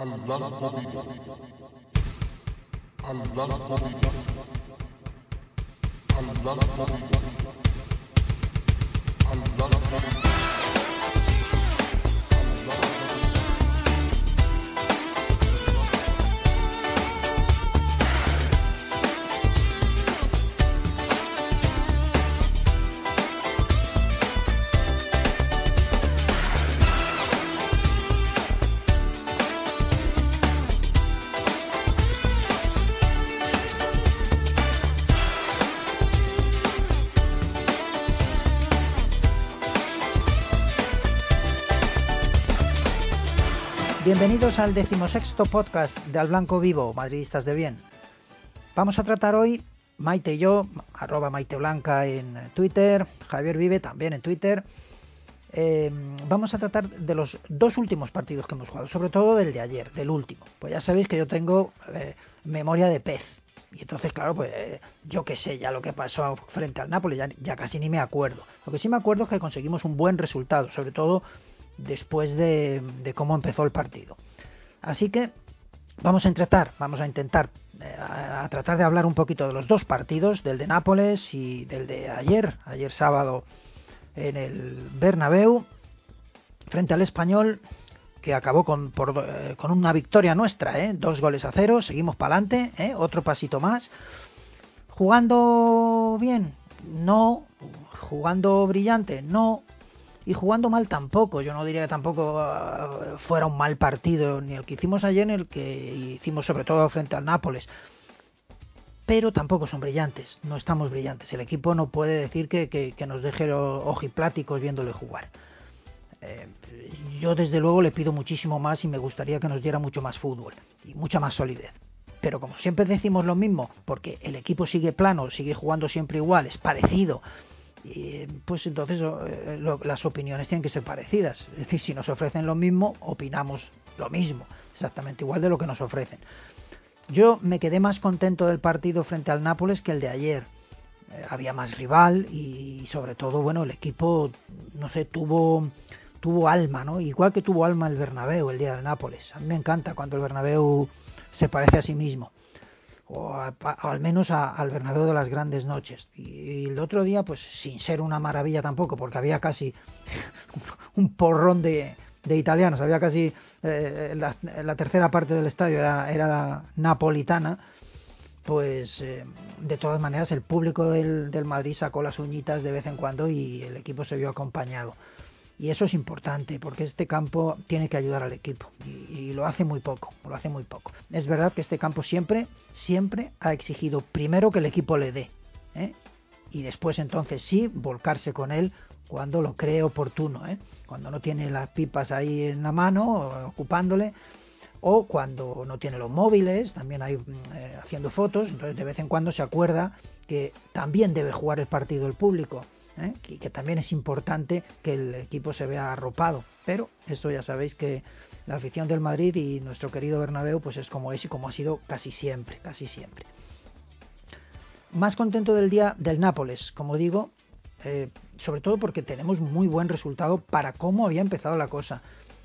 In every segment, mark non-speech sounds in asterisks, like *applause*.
اللفظ بك اللفظ بك اللفظ بك اللفظ بك Bienvenidos al decimosexto podcast de Al Blanco Vivo, Madridistas de Bien. Vamos a tratar hoy, Maite y yo, arroba Maite Blanca en Twitter, Javier Vive también en Twitter. eh, vamos a tratar de los dos últimos partidos que hemos jugado, sobre todo del de ayer, del último. Pues ya sabéis que yo tengo eh, memoria de pez. Y entonces, claro, pues eh, yo qué sé ya lo que pasó frente al Nápoles, ya casi ni me acuerdo. Lo que sí me acuerdo es que conseguimos un buen resultado, sobre todo después de, cómo empezó el partido. Así que vamos a intentar, vamos a intentar eh, a, tratar de hablar un poquito de los dos partidos, del de Nápoles y del de ayer, ayer sábado en el Bernabéu, frente al Español, que acabó eh, con una victoria nuestra, ¿eh? dos goles a cero, seguimos para adelante, otro pasito más. Jugando bien, no. Jugando brillante, no. Y jugando mal tampoco. Yo no diría que tampoco uh, fuera un mal partido, ni el que hicimos ayer, ni el que hicimos sobre todo frente al Nápoles. Pero tampoco son brillantes, no estamos brillantes. El equipo no puede decir que, que, que nos deje ojipláticos viéndole jugar. Eh, yo desde luego le pido muchísimo más y me gustaría que nos diera mucho más fútbol y mucha más solidez. Pero como siempre decimos lo mismo, porque el equipo sigue plano, sigue jugando siempre igual, es parecido, y, pues entonces eh, lo, las opiniones tienen que ser parecidas. Es decir, si nos ofrecen lo mismo, opinamos lo mismo, exactamente igual de lo que nos ofrecen. Yo me quedé más contento del partido frente al Nápoles que el de ayer. Eh, había más rival y, sobre todo, bueno, el equipo, no sé, tuvo tuvo alma, ¿no? Igual que tuvo alma el Bernabéu el día del Nápoles. A mí me encanta cuando el Bernabéu se parece a sí mismo. O, a, o al menos a, al Bernabéu de las grandes noches. Y, el otro día, pues sin ser una maravilla tampoco, porque había casi *laughs* un porrón de, de italianos, había casi eh, la, tercera parte del estadio era, era napolitana, pues eh, de todas maneras el público del, del Madrid sacó las uñitas de vez en cuando y el equipo se vio acompañado. Y eso es importante porque este campo tiene que ayudar al equipo y, lo hace muy poco, lo hace muy poco. Es verdad que este campo siempre, siempre ha exigido primero que el equipo le dé ¿eh? y después entonces sí volcarse con él cuando lo cree oportuno, ¿eh? cuando no tiene las pipas ahí en la mano ocupándole o cuando no tiene los móviles, también hay eh, haciendo fotos, entonces de vez en cuando se acuerda que también debe jugar el partido el público ¿eh? y que también es importante que el equipo se vea arropado. Pero esto ya sabéis que la afición del Madrid y nuestro querido Bernabéu pues es como es y como ha sido casi siempre, casi siempre. Más contento del día del Nápoles, como digo, eh, sobre todo porque tenemos muy buen resultado para cómo había empezado la cosa.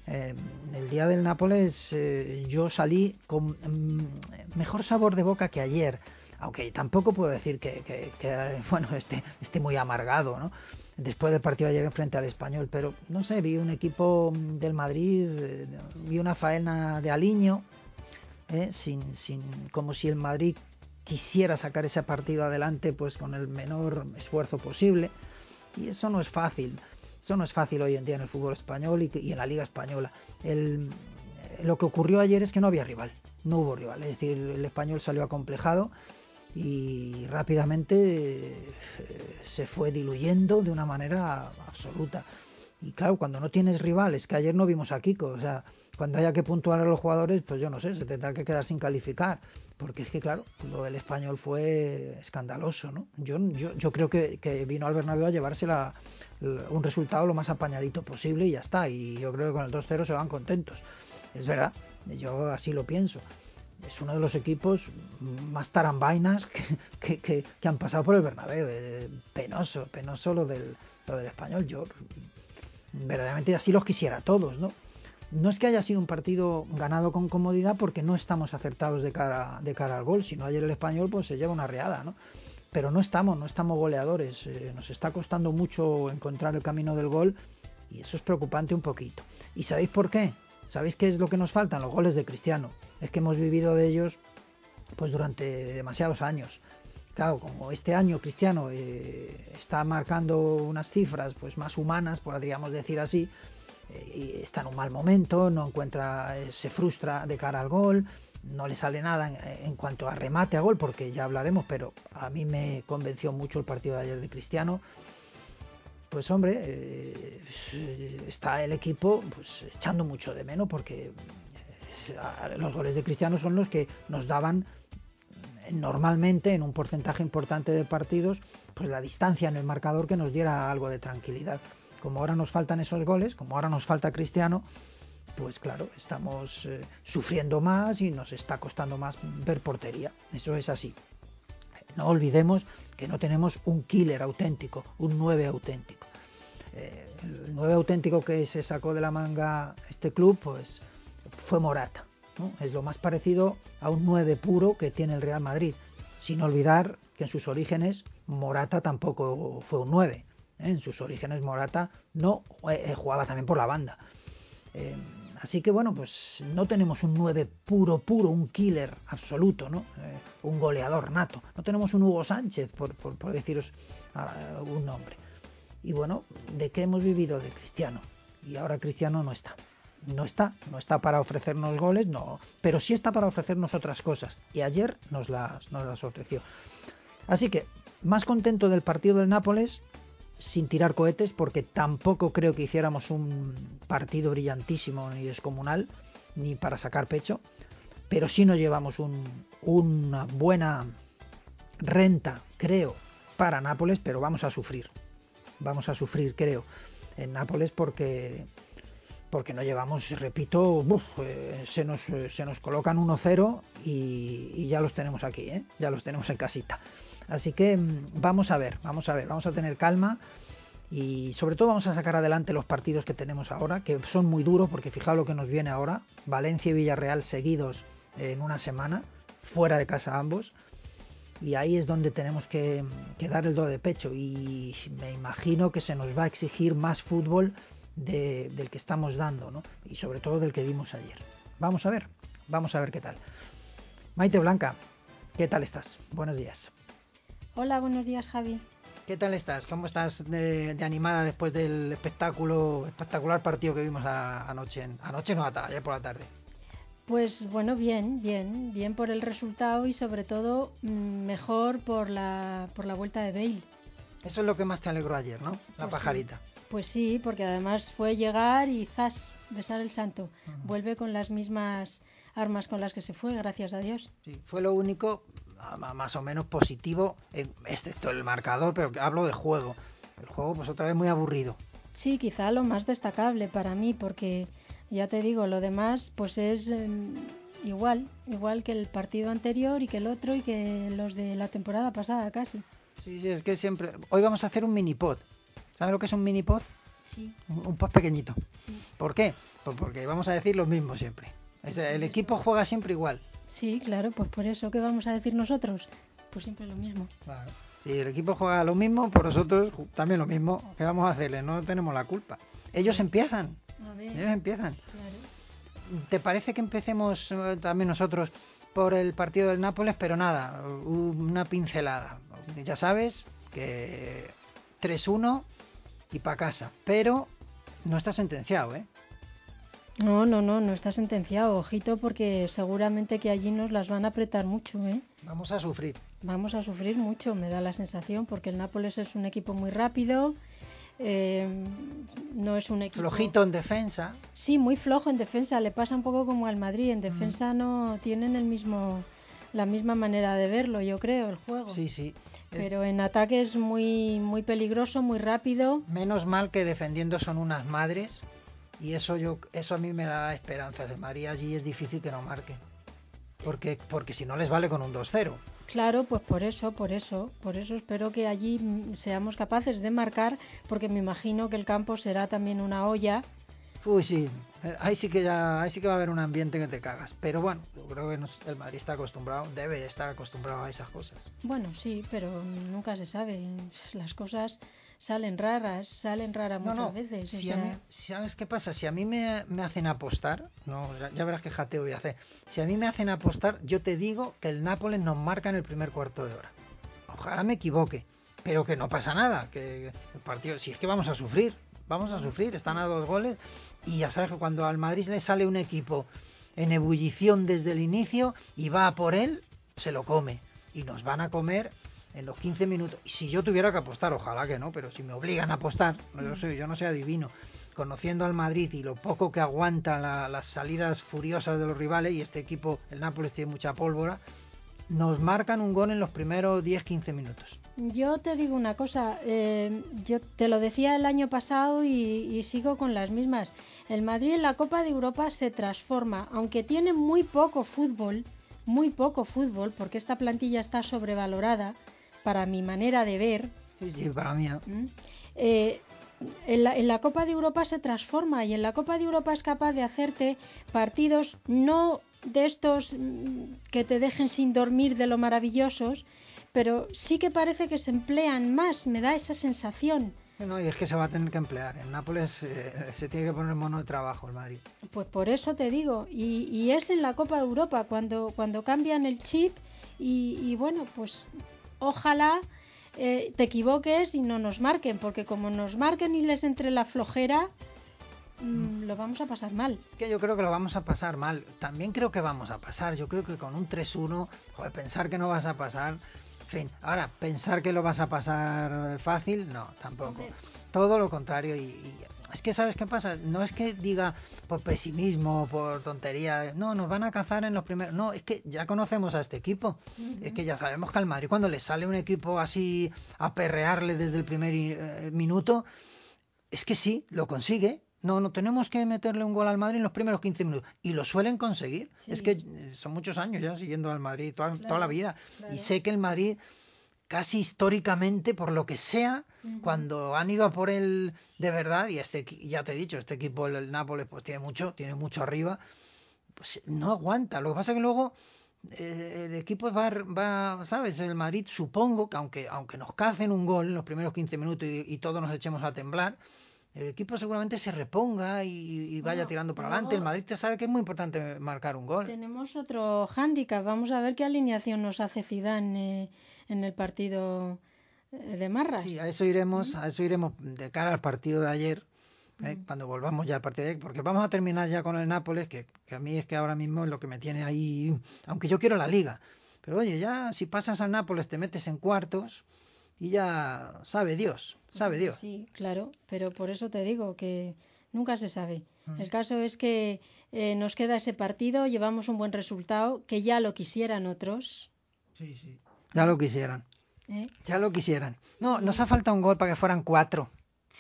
Eh, el día del Nápoles eh, yo salí con mm, mejor sabor de boca que ayer aunque tampoco puedo decir que, *laughs* bueno esté, muy amargado ¿no? después del partido ayer frente al español pero no sé vi un equipo del Madrid eh, vi una faena de aliño eh, sin, sin como si el Madrid quisiera sacar ese partido adelante pues con el menor esfuerzo posible. Y eso no es fácil eso no es fácil hoy en día en el fútbol español y, en la liga española. Lo que ocurrió ayer es que no había rival no hubo rival. Es decir el español salió acomplejado y rápidamente eh, se fue diluyendo de una manera absoluta. Y claro, cuando no tienes rivales, que ayer no vimos a Kiko, o sea, cuando haya que puntuar a los jugadores, pues yo no sé, se tendrá que quedar sin calificar, porque es que claro, lo del español fue escandaloso, ¿no? Yo, yo, yo creo que, que vino al Bernabéu a llevarse la, un resultado lo más apañadito posible y ya está, y yo creo que con el 2-0 se van contentos. Es verdad, yo así lo pienso es uno de los equipos más tarambainas que, *laughs* que, han pasado por el Bernabéu. Eh, penoso, penoso lo del, lo del español. Yo verdaderamente así los quisiera todos, ¿no? No es que haya sido un partido ganado con comodidad porque no estamos acertados de cara, de cara al gol, sino ayer el español pues se lleva una reada, ¿no? Pero no estamos, no estamos goleadores, eh, nos está costando mucho encontrar el camino del gol y eso es preocupante un poquito. ¿Y sabéis por qué? ¿Sabéis qué es lo que nos faltan? Los goles de Cristiano. Es que hemos vivido de ellos pues durante demasiados años. Claro, como este año Cristiano eh, está marcando unas cifras pues más humanas, podríamos decir así, eh, y está en un mal momento, no encuentra, eh, se frustra de cara al gol, no le sale nada en, en, cuanto a remate a gol, porque ya hablaremos, pero a mí me convenció mucho el partido de ayer de Cristiano pues hombre, está el equipo pues echando mucho de menos porque los goles de Cristiano son los que nos daban normalmente en un porcentaje importante de partidos pues la distancia en el marcador que nos diera algo de tranquilidad. Como ahora nos faltan esos goles, como ahora nos falta Cristiano, pues claro, estamos eh, sufriendo más y nos está costando más ver portería. Eso es así. No olvidemos que no tenemos un killer auténtico, un 9 auténtico. Eh, el 9 auténtico que se sacó de la manga este club, pues fue Morata. Es lo más parecido a un 9 puro que tiene el Real Madrid. Sin olvidar que en sus orígenes Morata tampoco fue un 9. ¿eh? En sus orígenes Morata no eh, jugaba también por la banda. Eh, así que bueno, pues no tenemos un 9 puro, puro, un killer absoluto, ¿no? Un goleador nato. No tenemos un Hugo Sánchez, por, por, por deciros uh, un nombre. Y bueno, ¿de qué hemos vivido? De Cristiano. Y ahora Cristiano no está. No está, no está para ofrecernos goles, no, pero sí está para ofrecernos otras cosas. Y ayer nos las, nos las ofreció. Así que, más contento del partido del Nápoles, sin tirar cohetes, porque tampoco creo que hiciéramos un partido brillantísimo ni descomunal, ni para sacar pecho, pero sí nos llevamos un, una buena renta, creo, para Nápoles, pero vamos a sufrir. Vamos a sufrir, creo, en Nápoles porque porque no llevamos, repito, eh, se, nos, eh, se nos colocan 1-0 y, ya los tenemos aquí, ¿eh? ya los tenemos en casita. Así que vamos a ver, vamos a ver, vamos a tener calma y sobre todo vamos a sacar adelante los partidos que tenemos ahora, que son muy duros porque fijaos lo que nos viene ahora, Valencia y Villarreal seguidos en una semana, fuera de casa ambos, y ahí es donde tenemos que, que dar el do de pecho y me imagino que se nos va a exigir más fútbol de, del que estamos dando, ¿no? Y sobre todo del que vimos ayer. Vamos a ver, vamos a ver qué tal. Maite Blanca, ¿qué tal estás? Buenos días. Hola, buenos días, Javi. ¿Qué tal estás? ¿Cómo estás de, de animada después del espectáculo, espectacular partido que vimos a, anoche? En, anoche no, ayer por la tarde. Pues bueno, bien, bien, bien por el resultado y sobre todo mejor por la, por la vuelta de Bale. Eso es lo que más te alegró ayer, ¿no? La pues pajarita. Sí. Pues sí, porque además fue llegar y zas, besar el santo. Uh -huh. Vuelve con las mismas armas con las que se fue, gracias a Dios. Sí, fue lo único más o menos positivo, excepto el marcador, pero hablo de juego. El juego, pues otra vez muy aburrido. Sí, quizá lo más destacable para mí, porque ya te digo, lo demás, pues es eh, igual, igual que el partido anterior y que el otro y que los de la temporada pasada casi. Sí, sí, es que siempre. Hoy vamos a hacer un mini pod. ¿Sabes lo que es un mini pod? Sí. Un, pod pequeñito. Sí. ¿Por qué? Pues porque vamos a decir lo mismo siempre. El equipo juega siempre igual. Sí, claro, pues por eso, ¿qué vamos a decir nosotros? Pues siempre lo mismo. Claro. Si el equipo juega lo mismo, por nosotros también lo mismo. ¿Qué vamos a hacerle? No tenemos la culpa. Ellos empiezan. A ver. Ellos empiezan. Claro. ¿Te parece que empecemos eh, también nosotros por el partido del Nápoles? Pero nada, una pincelada. Ya sabes que 3-1 y para casa. Pero no está sentenciado, ¿eh? No, no, no, no está sentenciado, ojito, porque seguramente que allí nos las van a apretar mucho, ¿eh? Vamos a sufrir. Vamos a sufrir mucho, me da la sensación, porque el Nápoles es un equipo muy rápido, Eh, no es un equipo. Flojito en defensa. Sí, muy flojo en defensa. Le pasa un poco como al Madrid. En defensa no tienen el mismo, la misma manera de verlo, yo creo, el juego. Sí, sí. Eh, Pero en ataque es muy, muy peligroso, muy rápido. Menos mal que defendiendo son unas madres y eso yo eso a mí me da esperanzas. De María allí es difícil que no marque. Porque porque si no les vale con un 2-0. Claro, pues por eso, por eso, por eso espero que allí mm, seamos capaces de marcar, porque me imagino que el campo será también una olla. Uy, sí, eh, ahí sí que ya, ahí sí que va a haber un ambiente que te cagas. Pero bueno, yo creo que nos- el Madrid está acostumbrado, debe de estar acostumbrado a esas cosas. Bueno, sí, pero nunca se sabe. Las cosas salen raras, salen raras muchas no, veces. o si a mí, ¿sabes qué pasa? Si a mí me, me hacen apostar, no, ya, ya verás qué jateo voy a hacer. Si a mí me hacen apostar, yo te digo que el Nápoles nos marca en el primer cuarto de hora. Ojalá me equivoque, pero que no pasa nada, que el partido, si es que vamos a sufrir, vamos a sufrir, están a dos goles y ya sabes que cuando al Madrid le sale un equipo en ebullición desde el inicio y va a por él, se lo come y nos van a comer en los 15 minutos. Y si yo tuviera que apostar, ojalá que no, pero si me obligan a apostar, no, yo, yo no soy adivino, conociendo al Madrid y lo poco que aguanta la- las salidas furiosas de los rivales, y este equipo, el Nápoles, tiene mucha pólvora, nos marcan un gol en los primeros 10-15 minutos. Yo te digo una cosa, eh, yo te lo decía el año pasado y, y sigo con las mismas. El Madrid en la Copa de Europa se transforma, aunque tiene muy poco fútbol, muy poco fútbol, porque esta plantilla está sobrevalorada para mi manera de ver. Sí, sí, para mí. ¿eh? ¿m? Eh, en, la, en la Copa de Europa se transforma y en la Copa de Europa es capaz de hacerte partidos no de estos mm, que te dejen sin dormir de lo maravillosos, pero sí que parece que se emplean más, me da esa sensación. No, y es que se va a tener que emplear. En Nápoles eh, se tiene que poner mono de trabajo el Madrid. Pues por eso te digo, y, y es en la Copa de Europa cuando, cuando cambian el chip y, y bueno, pues ojalá eh, te equivoques y no nos marquen, porque como nos marquen y les entre la flojera, lo vamos a pasar mal. Es que yo creo que lo vamos a pasar mal. También creo que vamos a pasar. Yo creo que con un 3-1, joder, pensar que no vas a pasar. En fin, ahora, pensar que lo vas a pasar fácil, no, tampoco. Hombre. Todo lo contrario. Y, y es que, ¿sabes qué pasa? No es que diga por pesimismo, por tontería. No, nos van a cazar en los primeros. No, es que ya conocemos a este equipo. Es que ya sabemos que al Madrid, cuando le sale un equipo así a perrearle desde el primer eh, minuto, es que sí, lo consigue. No, no tenemos que meterle un gol al Madrid en los primeros 15 minutos. Y lo suelen conseguir. Sí. Es que eh, son muchos años ya siguiendo al Madrid, toda, toda la vida. claro. Y sé que el Madrid, casi históricamente, por lo que sea, cuando han ido a por él de verdad, y este ya te he dicho, este equipo, el, el Nápoles, pues tiene mucho, tiene mucho arriba, pues no aguanta. Lo que pasa que luego eh, el equipo va, va, ¿sabes? El Madrid supongo que aunque, aunque nos cacen un gol en los primeros 15 minutos y, y todos nos echemos a temblar, el equipo seguramente se reponga y, y vaya Bueno, tirando para adelante. El Madrid te sabe que es muy importante marcar un gol. Tenemos otro hándicap. Vamos a ver qué alineación nos hace Zidane eh, en el partido eh, de Marras. Sí, a eso iremos, a eso iremos de cara al partido de ayer, ¿eh? cuando volvamos ya al partido de ayer, porque vamos a terminar ya con el Nápoles, que, que a mí es que ahora mismo es lo que me tiene ahí, aunque yo quiero la liga, pero oye, ya si pasas al Nápoles te metes en cuartos y ya sabe Dios, sabe Dios. Sí, claro, pero por eso te digo que nunca se sabe. Mm. El caso es que eh, nos queda ese partido, llevamos un buen resultado, que ya lo quisieran otros. Ya lo quisieran, ¿eh? ya lo quisieran. No, nos ha faltado un gol para que fueran cuatro.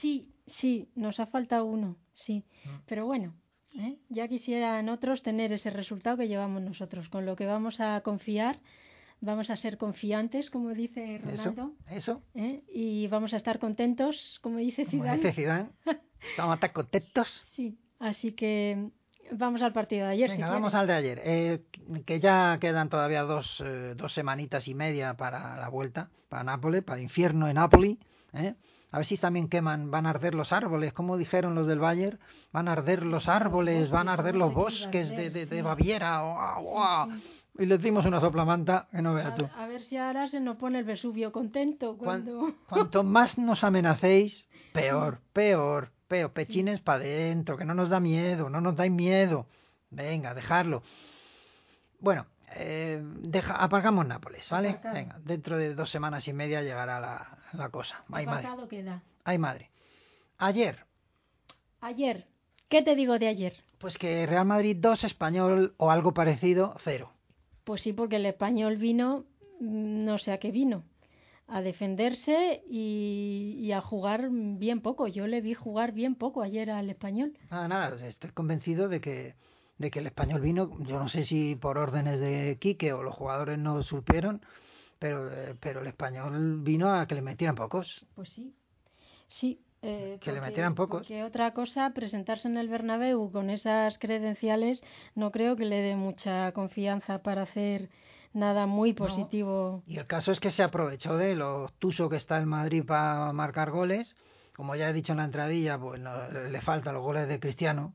Sí, sí, nos ha faltado uno, sí. Mm. Pero bueno, ¿eh? ya quisieran otros tener ese resultado que llevamos nosotros, con lo que vamos a confiar, vamos a ser confiantes, como dice Eso, Ronaldo, eso, ¿eh? y vamos a estar contentos, como dice como Zidane. dice Zidane, estamos *laughs* a estar contentos. Sí, así que vamos al partido de ayer. Venga, si vamos quieres. al de ayer. Eh, que ya quedan todavía dos, eh, dos semanitas y media para la vuelta, para Nápoles, para el infierno en Nápoli. ¿eh? A ver si también queman, van a arder los árboles, como dijeron los del Bayern, van a arder los árboles, van a arder los bosques de, de, de Baviera. ¡guau, guau! Y le dimos una soplamanta que no veas tú. A, ver si ahora se nos pone el Vesubio contento Cuan- cuando... Cuanto más nos amenacéis, peor, *laughs* peor, peor. Pechines para adentro, que no nos da miedo, no nos dais miedo. Venga, dejarlo. Bueno, eh, deja, aparcamos Nápoles, ¿vale? Aparcado. Venga, dentro de dos semanas y media llegará la, la cosa. Ay, madre. Queda. Ay, madre. Ayer, Ayer, ¿qué te digo de ayer? pues que Real Madrid 2, Español o algo parecido, 0. Pues sí, porque el español vino, mm, no sé a qué vino, a defenderse y, y a jugar bien poco. Yo le vi jugar bien poco ayer al español. Nada, nada, estoy convencido de que, de que el español vino, yo no sé si por órdenes de Quique o los jugadores no supieron, pero, eh, pero el español vino a que le metieran pocos. Pues sí, sí. Eh, Que le metieran pocos. porque otra cosa, presentarse en el Bernabéu con esas credenciales, no creo que le dé mucha confianza para hacer nada muy positivo. Y el caso es que se aprovechó de lo obtuso que está el Madrid para marcar goles. Como ya he dicho en la entradilla, pues no- le le faltan los goles de Cristiano.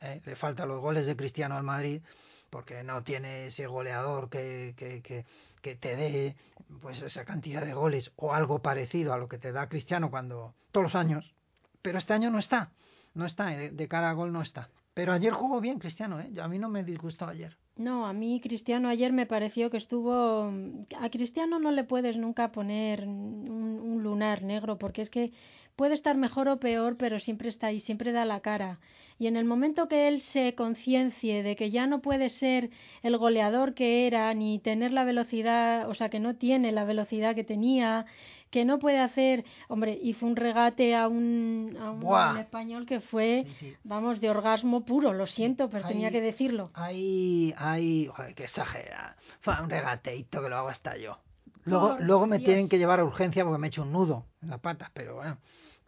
¿eh? Le faltan los goles de Cristiano al Madrid porque no tiene ese goleador que, que, que, que te dé pues esa cantidad de goles o algo parecido a lo que te da Cristiano cuando todos los años. Pero este año no está, no está, de, de cara a gol no está. Pero ayer jugó bien Cristiano, ¿eh? a mí no me disgustó ayer. No, a mí Cristiano ayer me pareció que estuvo... A Cristiano no le puedes nunca poner un lunar negro porque es que puede estar mejor o peor, pero siempre está ahí, siempre da la cara. Y en el momento que él se conciencie de que ya no puede ser el goleador que era, ni tener la velocidad, o sea, que no tiene la velocidad que tenía, que no puede hacer... Hombre, hizo un regate a un, a un español que fue, Sí, sí. vamos, de orgasmo puro, lo siento, pero tenía que decirlo. Hay, joder, que exagera. Fue un regateito que lo hago hasta yo. Luego, luego me Dios. tienen que llevar a urgencia porque me he hecho un nudo en la pata, pero bueno.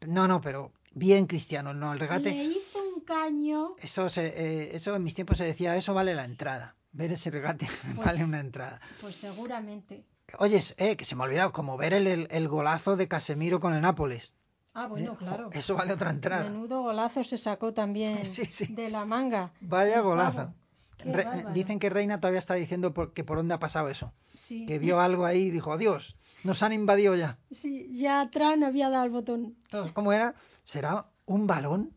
No, no, pero bien cristiano, no, el Le regate. hizo un caño. Eso, se, eh, eso en mis tiempos se decía, eso vale la entrada. Ver ese regate *laughs* Pues- vale una entrada. Pues seguramente. Oye, eh, que se me ha olvidado, como ver el, el, el golazo de Casemiro con el Nápoles. Ah, bueno, Eh, claro. Eso vale otra entrada. Menudo golazo se sacó también *laughs* Sí, sí. de la manga. Vaya golazo. Re- dicen que Reina todavía está diciendo por, que por dónde ha pasado eso. Sí. Que vio algo ahí y dijo, Dios, nos han invadido ya. Sí, ya Tran había dado el botón. Entonces, ¿Cómo era? ¿Será un balón?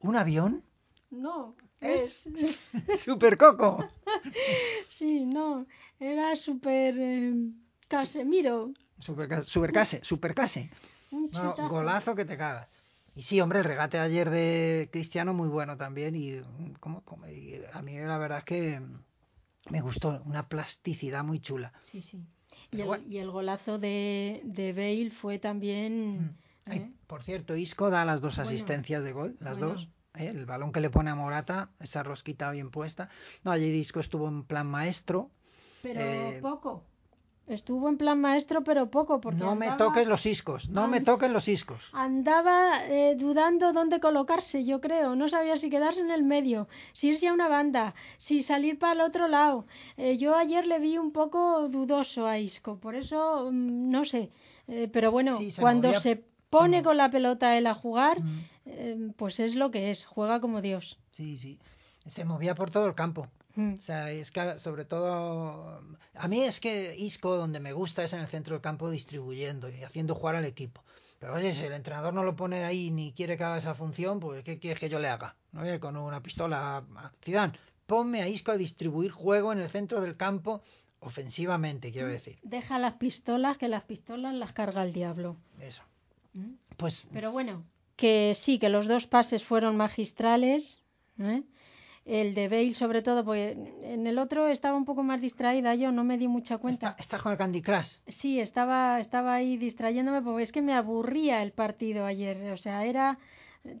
¿Un avión? No, Es-. *laughs* ¡Super coco! *laughs* sí, no. Era súper... eh, Casemiro. Super, supercase, supercase. Un No, no, chutazo. golazo que te cagas. Y sí, hombre, el regate ayer de Cristiano muy bueno también. Y, mm, ¿cómo- cómo? y a mí la verdad es que me gustó. Una plasticidad muy chula. Sí, sí. Y el, bueno. y el golazo de, de Bale fue también... Ay, ¿eh? por cierto, Isco da las dos Bueno, asistencias de gol, las bueno. dos. ¿eh? El balón que le pone a Morata, esa rosquita bien puesta. No, ayer Isco estuvo en plan maestro. Pero Eh, poco. Estuvo en plan maestro, pero poco, porque No me toques los iscos, no me toques los iscos. Andaba eh, dudando dónde colocarse, yo creo. No sabía si quedarse en el medio, si irse a una banda, si salir para el otro lado. Eh, yo ayer le vi un poco dudoso a Isco, por eso mm, no sé. Eh, pero bueno, Sí, se cuando movía- se pone con la pelota él a jugar, Mm. eh, pues es lo que es, juega como Dios. Sí, sí. Se movía por todo el campo. Mm. O sea, es que sobre todo... A mí es que Isco, donde me gusta, es en el centro del campo distribuyendo y haciendo jugar al equipo. Pero oye, si el entrenador no lo pone ahí ni quiere que haga esa función, pues ¿qué quieres que yo le haga? ¿No? Oye, Con una pistola... Zidane, ponme a Isco a distribuir juego en el centro del campo ofensivamente, quiero decir. Deja las pistolas, que las pistolas las carga el diablo. Eso. Mm. Pues Pero bueno, que sí, que los dos pases fueron magistrales. ¿eh? El de Bale, sobre todo, porque en el otro estaba un poco más distraída yo, no me di mucha cuenta. está, está con el Candy Crush. Sí, estaba, estaba ahí distrayéndome porque es que me aburría el partido ayer. O sea, era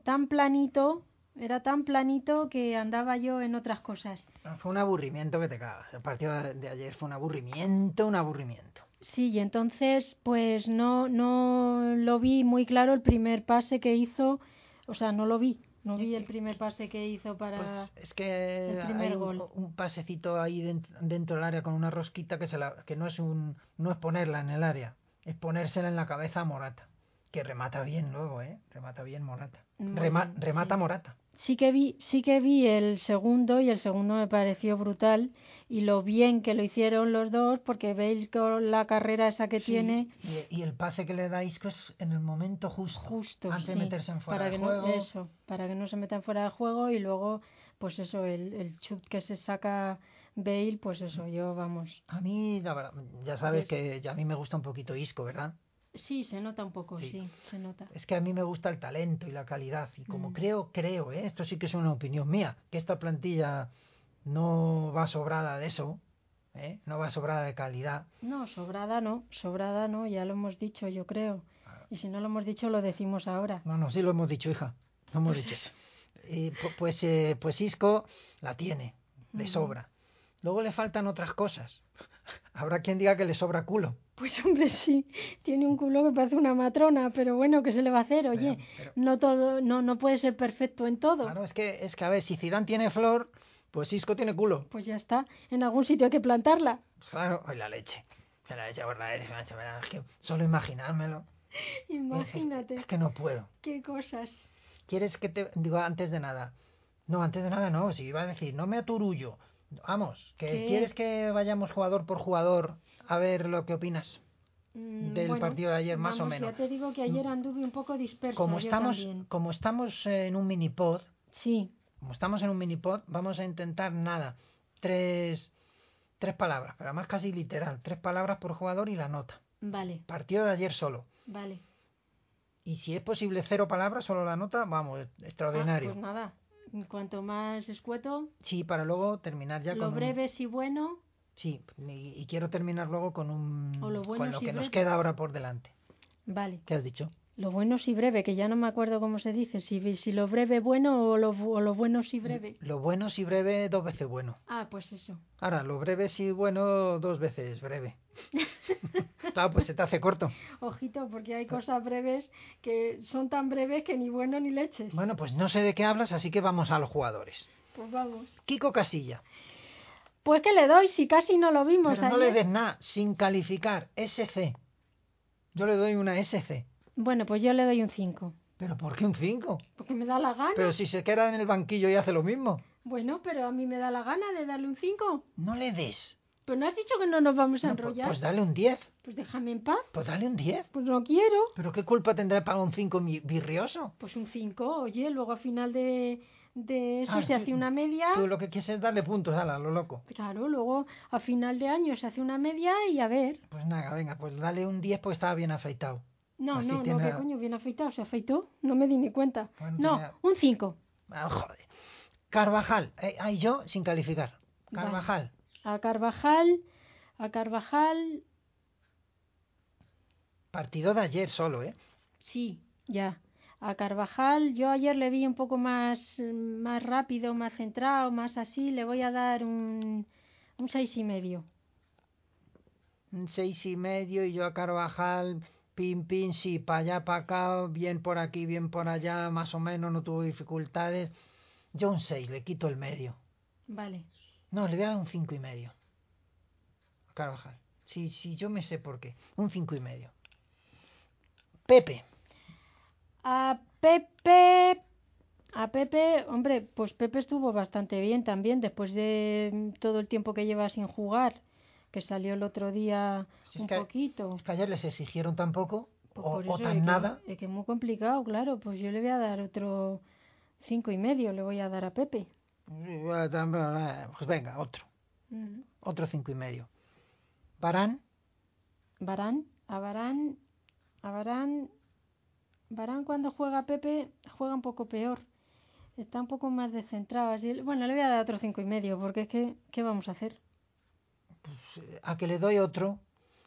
tan planito, era tan planito que andaba yo en otras cosas. Fue un aburrimiento que te cagas. El partido de de ayer fue un aburrimiento, un aburrimiento. Sí, y entonces, pues no, no lo vi muy claro el primer pase que hizo. O sea, no lo vi. No vi el primer pase que hizo para. Pues es que el primer hay gol. un pasecito ahí dentro, dentro del área con una rosquita que se la, que no es un no es ponerla en el área, es ponérsela en la cabeza a Morata, que remata bien luego, eh, remata bien Morata. Rema- remata sí. Morata. Sí que vi, sí que vi el segundo y el segundo me pareció brutal y lo bien que lo hicieron los dos porque veis con la carrera esa que Sí, tiene y, y el pase que le da Isco es en el momento justo, justo antes sí, de meterse en fuera para de que juego. no eso para que no se metan fuera de juego y luego pues eso el, el chut que se saca Bale pues eso yo vamos A mí, la verdad, ya sabes Es- que ya a mí me gusta un poquito Isco, ¿verdad? Sí, se nota un poco, Sí. sí, se nota. Es que a mí me gusta el talento y la calidad. Y como Mm. creo, creo, ¿eh? esto sí que es una opinión mía, que esta plantilla no va sobrada de eso, ¿eh? no va sobrada de calidad. No, sobrada no, sobrada no, ya lo hemos dicho, yo creo. Ah. Y si no lo hemos dicho, lo decimos ahora. No, no, sí lo hemos dicho, hija. Lo hemos Pues dicho. eso. Y, pu- pues, eh, pues Isco la tiene, le sobra. Luego le faltan otras cosas. *laughs* Habrá quien diga que le sobra culo. Pues hombre, sí, tiene un culo que parece una matrona, pero bueno, ¿qué se le va a hacer? Oye, Pero- pero- no todo, no, no puede ser perfecto en todo. Claro, es que, es que a ver, si Zidane tiene flor, pues Isco tiene culo. Pues ya está, en algún sitio hay que plantarla. Claro, ay, la leche. La leche es que solo imaginármelo. *laughs* Imagínate, Es que no puedo. qué cosas. ¿Quieres que te digo antes de nada? No, antes de nada no, si iba a decir, no me aturullo. Vamos, que ¿Qué? quieres que vayamos jugador por jugador a ver lo que opinas. Mm, Del bueno, partido de ayer, más o menos. Ya te digo que ayer anduve un poco dispersa. Como estamos, también. como estamos en un minipod, Sí, como estamos en un minipod, vamos a intentar nada, tres, tres palabras, pero además casi literal, tres palabras por jugador y la nota. vale, Partido de ayer solo. vale. Y si es posible cero palabras, solo la nota, vamos, Ah, extraordinario. pues nada, cuanto más escueto, Sí, para luego terminar ya lo con un- breve si bueno, Sí, y, y quiero terminar luego con un O lo bueno con lo si que nos queda ahora por delante. vale. ¿Qué has dicho? Lo bueno si breve, que ya no me acuerdo cómo se dice, si, si lo breve bueno o lo, o lo bueno si breve. Lo bueno si breve, dos veces bueno. Ah, pues eso. Ahora, lo breve si bueno, dos veces breve. *laughs* claro, pues se te hace corto. Ojito, porque hay cosas breves que son tan breves que ni bueno ni leches. Bueno, pues no sé de qué hablas, así que vamos a los jugadores. Pues vamos. Kiko Casilla. Pues que le doy, si casi no lo vimos Pero no le des nada, sin calificar. SC. Yo le doy una SC. Bueno, pues yo le doy un 5. ¿Pero por qué un 5? Porque me da la gana. Pero si se queda en el banquillo y hace lo mismo. Bueno, pero a mí me da la gana de darle un 5. No le des. Pero no has dicho que no nos vamos a No, pues, enrollar. pues dale un 10. Pues déjame en paz. Pues dale un 10. Pues no quiero. ¿Pero qué culpa tendrá para un 5 virrioso? Pues un 5, oye, luego al final de, de eso Ah, se hace una media. Tú lo que quieres es darle puntos a lo loco. Claro, luego a final de año se hace una media y a ver. Pues nada, venga, pues dale un 10 porque estaba bien afeitado. No, Así no, no, ¿qué coño? Bien afeitado, se afeitó. No me di ni cuenta. Bueno, no, tenía- un 5. Ah, joder. Carvajal. Eh, yo sin calificar. Vale. Carvajal. A Carvajal, a Carvajal, Partido de ayer solo, ¿eh? sí, ya. A Carvajal, yo ayer le vi un poco más, más rápido, más centrado, más así. Le voy a dar un, un seis y medio. Un seis y medio y yo a Carvajal, pin, pin, sí, para allá, para acá, bien por aquí, bien por allá, más o menos, no tuvo dificultades. Yo un 6, le quito el medio. Vale. No, le voy a dar un cinco y medio. A Carvajal. Sí, sí, yo me sé por qué. Un cinco y medio. Pepe. A Pepe, a Pepe, hombre, pues Pepe estuvo bastante bien también después de todo el tiempo que lleva sin jugar, que salió el otro día Si es un que- poquito. Es que ayer les exigieron tan poco, Pues o, por o eso tan es que- nada. Es que es muy complicado, claro. Pues yo le voy a dar otro cinco y medio, le voy a dar a Pepe. Pues venga, otro. Mm. Otro cinco y medio. Barán. Barán, a Barán, a Barán, Barán cuando juega Pepe juega un poco peor. Está un poco más descentrado. Así, bueno, le voy a dar otro cinco y medio, porque es que, ¿qué vamos a hacer? Pues, eh, a que le doy otro.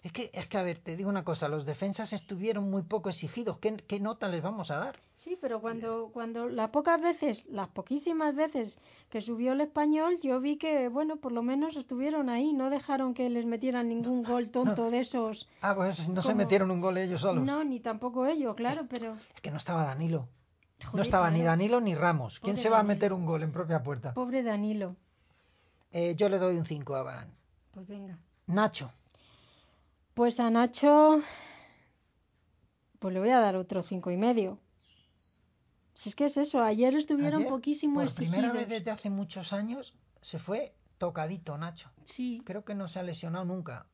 Es que, es que, a ver, te digo una cosa, los defensas estuvieron muy poco exigidos. ¿Qué, qué nota les vamos a dar? Sí, pero cuando, cuando las pocas veces, las poquísimas veces que subió el español, yo vi que, bueno, por lo menos estuvieron ahí, no dejaron que les metieran ningún gol tonto de esos. Ah, pues no se metieron un gol ellos solos. No, ni tampoco ellos, claro, pero... Es que no estaba Danilo. no estaba ni. Danilo ni Ramos. ¿Quién Pobre se va a meter un gol en propia puerta? Pobre Danilo. Eh, yo le doy un 5 a Barán. Pues venga. Nacho. Pues a Nacho, pues le voy a dar otro cinco y medio. Si es que es eso, ayer estuvieron Ayer, poquísimo Por primera vez desde hace muchos años se fue tocadito Nacho. Sí, Creo que no se ha lesionado nunca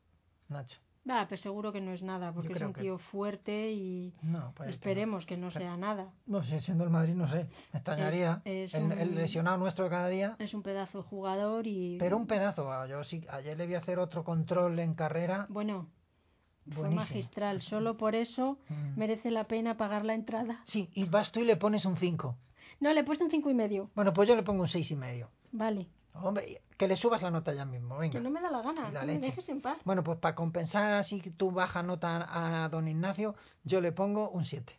Nacho. Va, pues seguro que no es nada, porque es un que- tío fuerte y No, esperemos que no sea nada. No sé, siendo el Madrid, no sé. Me extrañaría. es el, el un- lesionado nuestro de cada día. Es un pedazo de jugador y... Pero un pedazo. Yo sí, ayer le vi hacer otro control en carrera. Bueno, Fue magistral. Solo por eso Mm. merece la pena pagar la entrada. Sí, y vas tú y le pones un 5. No, le he puesto un cinco y medio. Bueno, pues yo le pongo un seis y medio. Vale. Hombre, que le subas la nota ya mismo, venga. Que no me da la gana. La me dejes en paz. Bueno, pues para compensar así tu baja nota a don Ignacio, yo le pongo un 7.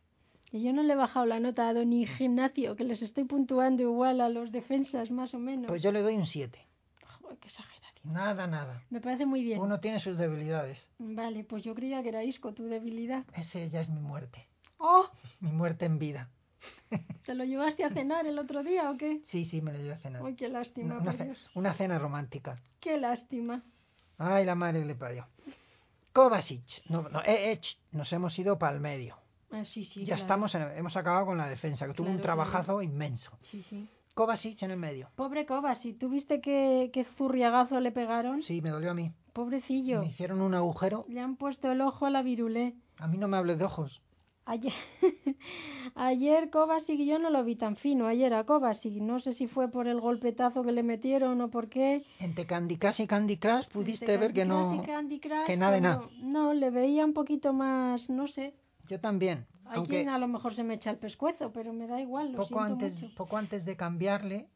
Y yo no le he bajado la nota a don Ignacio, que les estoy puntuando igual a los defensas, más o menos. Pues yo le doy un 7. Joder, qué exageración. Nada, nada. Me parece muy bien. Uno tiene sus debilidades. Vale, pues yo creía que era Isco tu debilidad. Ese ya es mi muerte. ¡Oh! *laughs* Mi muerte en vida. ¿Te lo llevaste a cenar el otro día o qué? Sí, sí, me lo llevo a cenar. ¡Ay, qué lástima, Una, una por ce- Dios! una cena romántica. ¡Qué lástima! Ay, la madre le parió. Kovacic. No, no, eh, eh, nos hemos ido para el medio. Ah, sí, sí. ya claro. estamos, en- hemos acabado con la defensa, que tuvo un claro. trabajazo inmenso. Sí, sí. Kovacic en el medio. Pobre Kovacic, ¿tú viste qué, qué zurriagazo le pegaron? Sí, me dolió a mí. Pobrecillo. Me hicieron un agujero. Le han puesto el ojo a la virulé. A mí no me hables de ojos. Ayer, *laughs* ayer Kovacic yo no lo vi tan fino, ayer a Kovacic, no sé si fue por el golpetazo que le metieron o por qué. Entre Candy Crush y Candy Crush pudiste Entre ver que no... Candy Crush, que nada de nada. No, le veía un poquito más, no sé. Yo también. Hay Aunque quien a lo mejor se me echa el pescuezo, pero me da igual, lo poco antes, mucho. poco antes de cambiarle,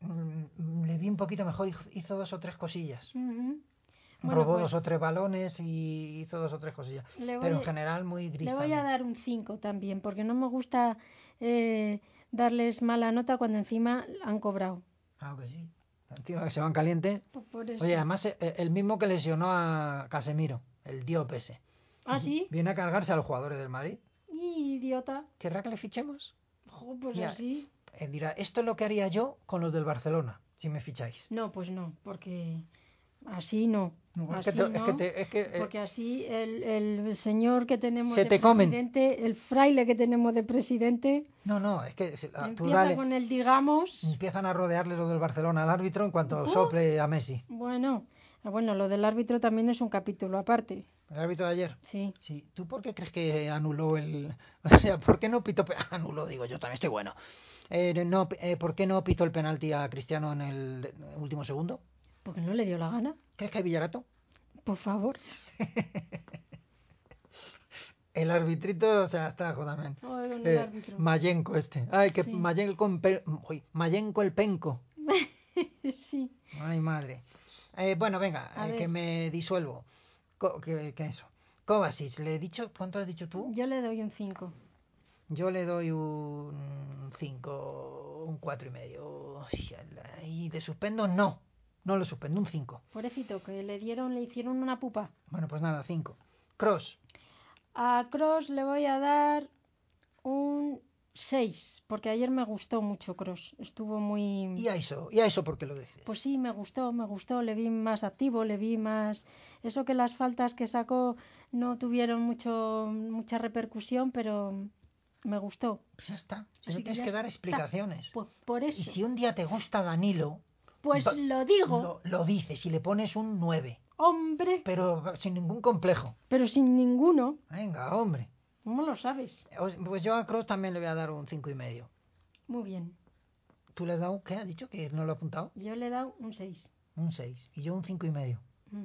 mm, le vi un poquito mejor. hizo- Hizo dos o tres cosillas. Bueno, Robó pues, dos o tres balones y hizo dos o tres cosillas. Pero en a- general muy gris. Le voy a también. dar un 5 también, porque no me gusta eh, darles mala nota cuando encima han cobrado. Claro que sí. Encima que se van calientes. Pues. Oye, además eh, el mismo que lesionó a Casemiro, el Diop ese. ¿Ah, sí? Viene a cargarse a los jugadores del Madrid. Y idiota. ¿Querrá que le fichemos? Jo, pues Ya. así. Eh, dirá, esto es lo que haría yo con los del Barcelona, si me ficháis. No, pues no, porque así no. No, es que te- es que te- es que, eh, porque así el, el señor que tenemos Se de te comen. presidente, el fraile que tenemos de presidente, No, no, es que tú dale. con el digamos. Empiezan a rodearle los del Barcelona al árbitro en cuanto Uh. sople a Messi. Bueno, ah, bueno, lo del árbitro también es un capítulo aparte. El árbitro de ayer. Sí. Sí, ¿tú por qué crees que anuló el... *laughs* O sea, ¿por qué no pitó... pe- *laughs* Anuló, digo, yo también estoy bueno. Eh, no, eh, ¿Por qué no pitó el penalti a Cristiano en el último segundo? Porque no le dio la gana. ¿Crees que hay Villarato? Por favor. *laughs* El arbitrito, o sea, está con el Eh, árbitro. Mayenko este. Ay, que Sí. Mayenko, en pe- uy, Mayenko el penco. *laughs* sí. Ay, madre. Eh, bueno, venga, eh, que me disuelvo. Co- que, que eso. Kovacic, ¿le he dicho? ¿Cuánto has dicho tú? Yo le doy un 5. Yo le doy un 5, un cuatro y medio. Ay, Y de suspendo, no. No lo suspendo, un 5. Pobrecito, que le dieron, le hicieron una pupa. Bueno, pues nada, 5. Cross, A Cross le voy a dar un 6, porque ayer me gustó mucho Cross. Estuvo muy... y a eso, y a eso porque lo dices. Pues sí, me gustó, me gustó, le vi más activo, le vi más... Eso que las faltas que sacó no tuvieron mucho mucha repercusión, pero me gustó. Pues ya está. Pero tienes que dar está. explicaciones. Pues por Y eso. si un día te gusta Danilo, Pues lo digo, lo, lo dices y le pones un 9. hombre, Pero sin ningún complejo. pero sin ninguno. Venga, hombre. ¿Cómo lo sabes? Pues yo a Cross también le voy a dar un cinco y medio. Muy bien. ¿Tú le has dado qué? ¿Has dicho que no lo he apuntado? Yo le he dado un 6. Un 6. Y yo un cinco y medio. Mm.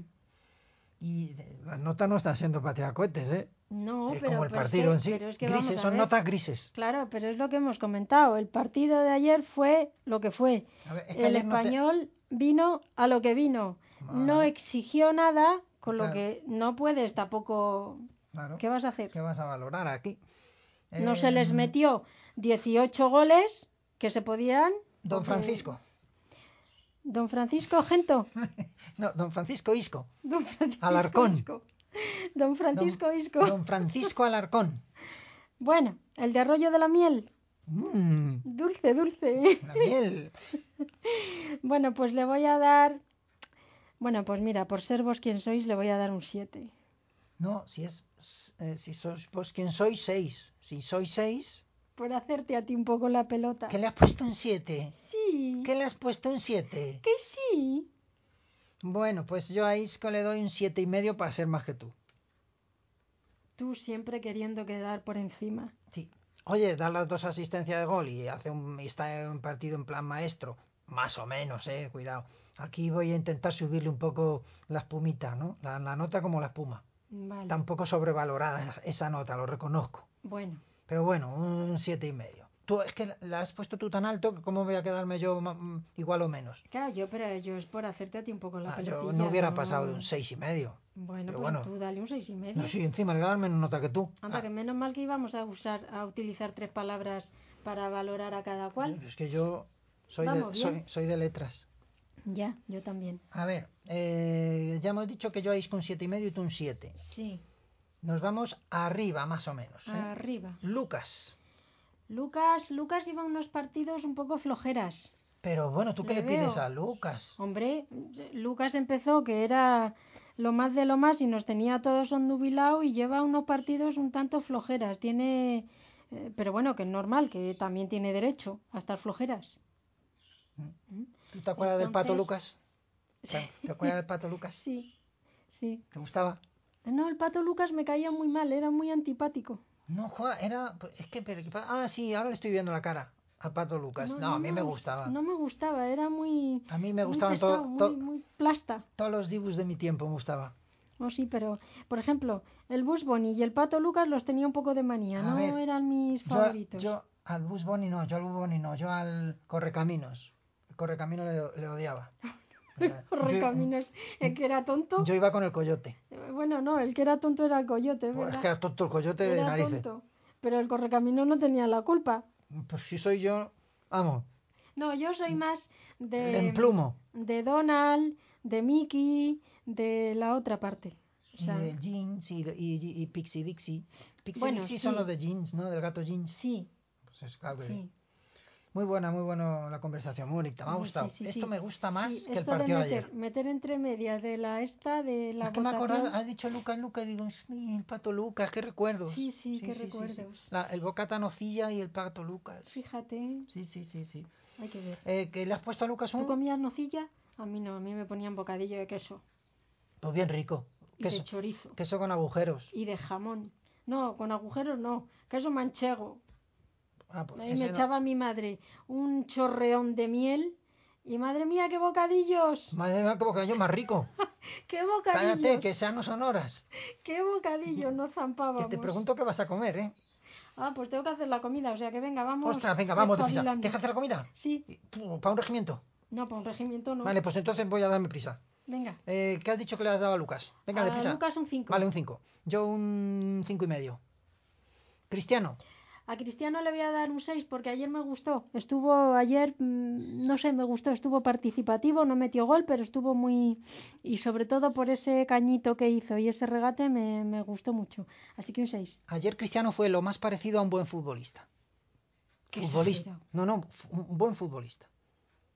Y eh, las notas no están siendo pateacohetes, ¿eh? No, es pero, como el pero es partido que- en sí. pero es que grises, son notas grises. Claro, pero es lo que hemos comentado. El partido de ayer fue lo que fue. A ver, es que El ayer no te- español vino a lo que vino. No exigió nada, con lo que no puedes tampoco. Claro. ¿Qué vas a hacer? ¿Qué vas a valorar aquí? No se les Eh, metió 18 goles que se podían. Don Francisco. Don Francisco Gento. *laughs* No, don Francisco Isco. Don Francisco Alarcón. Isco. *laughs* Don Francisco don, Isco. Don Francisco Alarcón. *laughs* Bueno, el de Arroyo de la Miel. Mm, Dulce, dulce. la miel. *laughs* Bueno, pues le voy a dar. Bueno, pues mira, por ser vos quien sois, le voy a dar un 7. No, si es... eh, si sois vos quien sois, seis. Si sois seis, Por hacerte a ti un poco la pelota. ¿qué le has puesto un siete? Sí. ¿Qué le has puesto un siete? Que sí. Bueno, pues yo a Isco le doy un siete y medio para ser más que tú. Tú siempre queriendo quedar por encima. Sí. Oye, da las dos asistencias de gol y hace un, y está en un partido en plan maestro. Más o menos, eh, cuidado. Aquí voy a intentar subirle un poco la espumita, ¿no? La, la nota como la espuma. Vale. Tampoco sobrevalorada esa- esa nota, lo reconozco. Bueno, Pero bueno, un siete y medio. Tú, es que la has puesto tú tan alto que cómo voy a quedarme yo mm, igual o menos. claro, yo, pero yo es por hacerte a ti un poco la Ah, yo pelotilla, no hubiera pasado de un seis y medio. Bueno, pero pues bueno. tú dale un seis y medio. No, sí, encima le voy a dar menos nota que tú. Anda, Ah, que menos mal que íbamos a usar, a utilizar tres palabras para valorar a cada cual. Es que yo soy, Vamos de, soy, soy de letras. Ya, yo también. A ver, eh, ya hemos dicho que yo con un siete y medio y tú un 7. Sí, Nos vamos arriba, más o menos. ¿eh? arriba. Lucas. Lucas, Lucas iba a unos partidos un poco flojeras. Pero bueno, ¿tú qué Le le pides a Lucas? Hombre, Lucas empezó que era lo más de lo más y nos tenía a todos ondubilado y lleva unos partidos un tanto flojeras. Tiene, eh, pero bueno, que es normal, que también tiene derecho a estar flojeras. ¿Mm? ¿Tú te acuerdas del pato Lucas? ¿Te te acuerdas del pato Lucas? *laughs* Sí, sí. ¿Te gustaba? No, el pato Lucas me caía muy mal, era muy antipático. No, Juan, era... pues, Es que... pero- ah, sí, ahora le estoy viendo la cara al pato Lucas. No, a mí me gust- gustaba. No me gustaba, era muy. A mí me gustaban todo- to- muy plasta. Todos los dibujos de mi tiempo me gustaba. Oh, sí, pero, por ejemplo, el Bus Bunny y el Pato Lucas los tenía un poco de manía, A no ver, eran mis Yo, favoritos. yo al Bus Bunny no, yo al Bus Bunny no, yo al Correcaminos. El Correcaminos le, le odiaba. *laughs* *laughs* Correcaminos, el que era tonto. Yo iba con el coyote. Bueno, no, el que era tonto era el coyote, Pues ¿verdad? es que era tonto el coyote de era narices. tonto. Pero el correcaminos no tenía la culpa. Pues si soy yo, vamos, No, yo soy más de. le emplumo. De Donald, de Mickey, de la otra parte. O sea, y de jeans y, y, y- Pixie Dixie. Pixie Bueno, Dixie son sí. los de jeans, ¿no? Del gato jeans. sí, Pues es claro sí. Muy buena, muy buena la conversación, muy bonita, me ha gustado. sí, sí, Esto sí. me gusta más que el de partido de meter, ayer. meter entre medias de la esta, de la es que me acordaba, has dicho Lucas, Lucas, digo, el pato Lucas, qué recuerdos. Sí, sí, qué recuerdos. La- el bocata nocilla y el pato Lucas. Fíjate, Sí, sí, sí, sí. hay que ver. Eh, ¿Que le has puesto a Lucas ¿Tú un? comías nocilla? A mí no, a mí me ponían bocadillo de queso Pues bien rico. y de Queso, chorizo queso con agujeros. y de jamón. No, con agujeros no, queso manchego. Ah, pues Ahí me no. echaba mi madre un chorreón de miel y madre mía, qué bocadillos, Madre mía, qué bocadillo más rico. *laughs* qué bocadillos, Cállate, que sean no son horas. qué bocadillos nos Que zampábamos. te pregunto qué vas a comer, ¿eh? Ah, pues tengo que hacer la comida, o sea que venga, vamos. Ostras, venga, vamos deprisa. espabilando. ¿Deja hacer la comida? Sí, ¿Para un regimiento? no, para un regimiento no. Vale, pues entonces voy a darme prisa. Venga. Eh, ¿Qué has dicho que le has dado a Lucas? Venga, A deprisa. Lucas un 5. Vale, un 5. Yo un cinco y medio. Cristiano. A Cristiano le voy a dar un 6 porque ayer me gustó. Estuvo ayer, mm, no sé, me gustó, estuvo participativo, no metió gol, pero estuvo muy... Y sobre todo por ese cañito que hizo y ese regate me, me gustó mucho. Así que un 6. Ayer Cristiano fue lo más parecido a un buen futbolista. Qué futbolista. exagerado. No, no, un buen futbolista.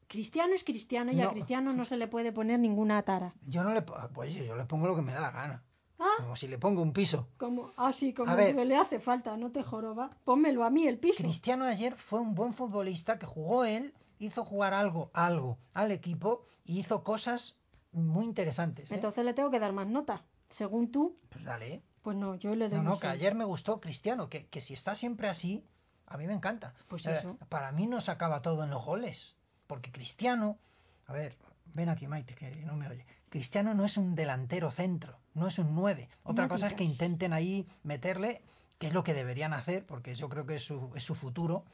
Cristiano es Cristiano y a No. Cristiano no se le puede poner ninguna tara. Yo no le po- pues yo le pongo lo que me da la gana. Ah, Como si le pongo un piso. como, ah, sí, como A ver. le hace falta, no te joroba. Pónmelo a mí el piso. Cristiano ayer fue un buen futbolista que jugó él, hizo jugar algo, algo al equipo y hizo cosas muy interesantes. ¿eh? Entonces le tengo que dar más nota. Según tú, Pues dale. ¿eh? pues no, yo le doy No, no, que ayer me gustó Cristiano, que, que si está siempre así, a mí me encanta. Pues eso. para mí no se acaba todo en los goles, porque Cristiano, a ver, ven aquí Maite, que no me oye. Cristiano no es un delantero centro, no es un 9. Otra No cosa es que intenten ahí meterle, que es lo que deberían hacer, porque yo creo que es su, es su futuro,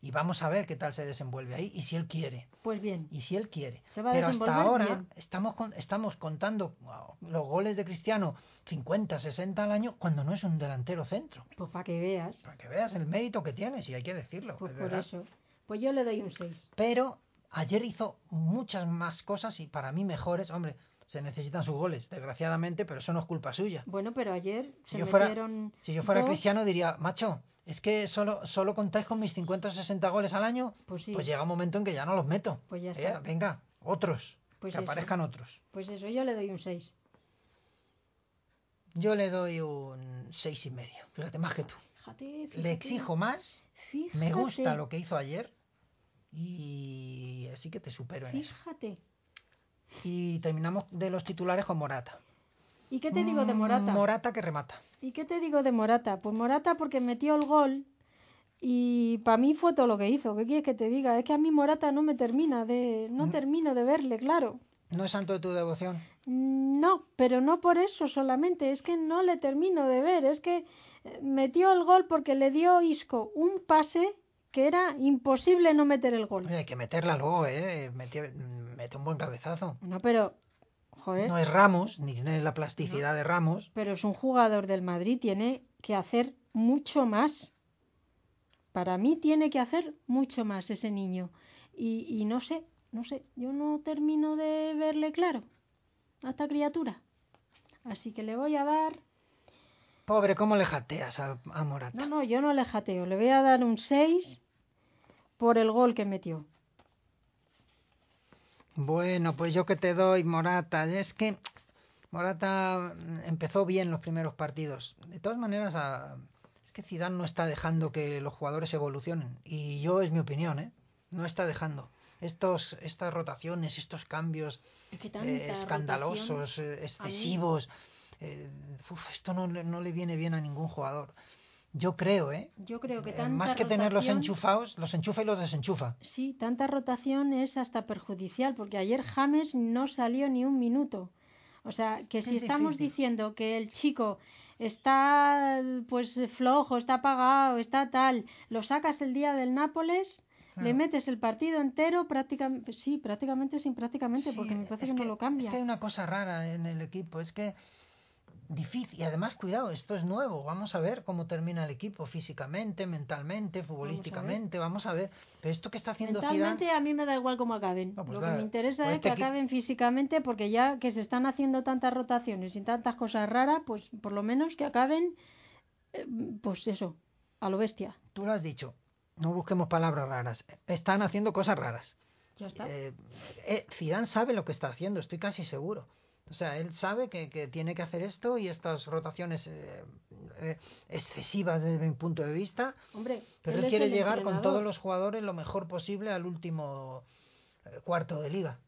y vamos a ver qué tal se desenvuelve ahí, y si él quiere. Pues bien, Y si él quiere. Se va a Pero hasta ahora bien. estamos con- estamos contando los goles de Cristiano 50, 60 al año cuando no es un delantero centro. pues para que veas. Para que veas el mérito que tiene, si hay que decirlo. Pues es por eso. Pues yo le doy un 6. Pero ayer hizo muchas más cosas y para mí mejores. Hombre, se necesitan sus goles, desgraciadamente, pero eso no es culpa suya. Bueno, pero ayer Si se yo fuera, metieron si yo fuera dos, cristiano diría, macho, es que solo, solo contáis con mis 50 o 60 goles al año, Pues sí. llega un momento en que ya no los meto. Pues ya Eh, está. venga, otros, Pues que eso. aparezcan otros. Pues eso, yo le doy un 6. Yo le doy un seis y medio, fíjate, más que tú. Fíjate, fíjate. Le exijo más, Fíjate, me gusta lo que hizo ayer y así que te supero en eso. Fíjate. Y terminamos de los titulares con Morata. ¿Y qué te digo de Morata? Mm, Morata que remata. ¿Y qué te digo de Morata? Pues Morata porque metió el gol y para mí fue todo lo que hizo. ¿Qué quieres que te diga? Es que a mí Morata no me termina de... No Mm. termino de verle, claro. ¿No es santo de tu devoción? No, pero no por eso solamente, es que no le termino de ver, es que metió el gol porque le dio Isco un pase que era imposible no meter el gol. Hay que meterla luego, ¿eh? Mete un buen cabezazo. No, pero, joder, No es Ramos, ni tiene la plasticidad de Ramos. pero es un jugador del Madrid, tiene que hacer mucho más. Para mí tiene que hacer mucho más ese niño. Y, y no sé, no sé, yo no termino de verle claro a esta criatura. Así que le voy a dar... Pobre, ¿cómo le jateas a, a Morata? No, no, yo no le jateo, le voy a dar un 6 por el gol que metió. Bueno, pues yo que te doy, Morata. Es que Morata empezó bien los primeros partidos. De todas maneras, a- es que Zidane no está dejando que los jugadores evolucionen. Y yo es mi opinión, ¿eh? No está dejando. Estos, estas rotaciones, estos cambios Es que eh, escandalosos, eh, excesivos, eh, uf, esto no, le- no le viene bien a ningún jugador. Yo creo, ¿eh? Yo creo que Eh, tanta Más que tenerlos enchufados, los enchufa y los desenchufa. Sí, tanta rotación es hasta perjudicial, porque ayer James no salió ni un minuto. O sea, que si Es estamos difícil. diciendo que el chico está pues flojo, está apagado, está tal, lo sacas el día del Nápoles, le metes el partido entero, prácticamente, sí, prácticamente sin prácticamente, Sí, porque me parece es que, no lo cambia. Es que hay una cosa rara en el equipo, es que difícil, y además cuidado, esto es nuevo, vamos a ver cómo termina el equipo físicamente, mentalmente, futbolísticamente, vamos a ver, pero esto que está haciendo Mentalmente Zidane, a mí me da igual cómo acaben. No, pues Lo claro, que me interesa pues es que este equi- acaben físicamente porque ya que se están haciendo tantas rotaciones y tantas cosas raras, pues por lo menos que acaben, eh, pues eso, a lo bestia. tú lo has dicho, no busquemos palabras raras, están haciendo cosas raras. Ya está. Eh, eh, Zidane sabe lo que está haciendo, estoy casi seguro. O sea, él sabe que, que tiene que hacer esto y estas rotaciones eh, eh, excesivas desde mi punto de vista, Hombre, pero él quiere llegar con todos los jugadores lo mejor posible al último eh, cuarto de liga.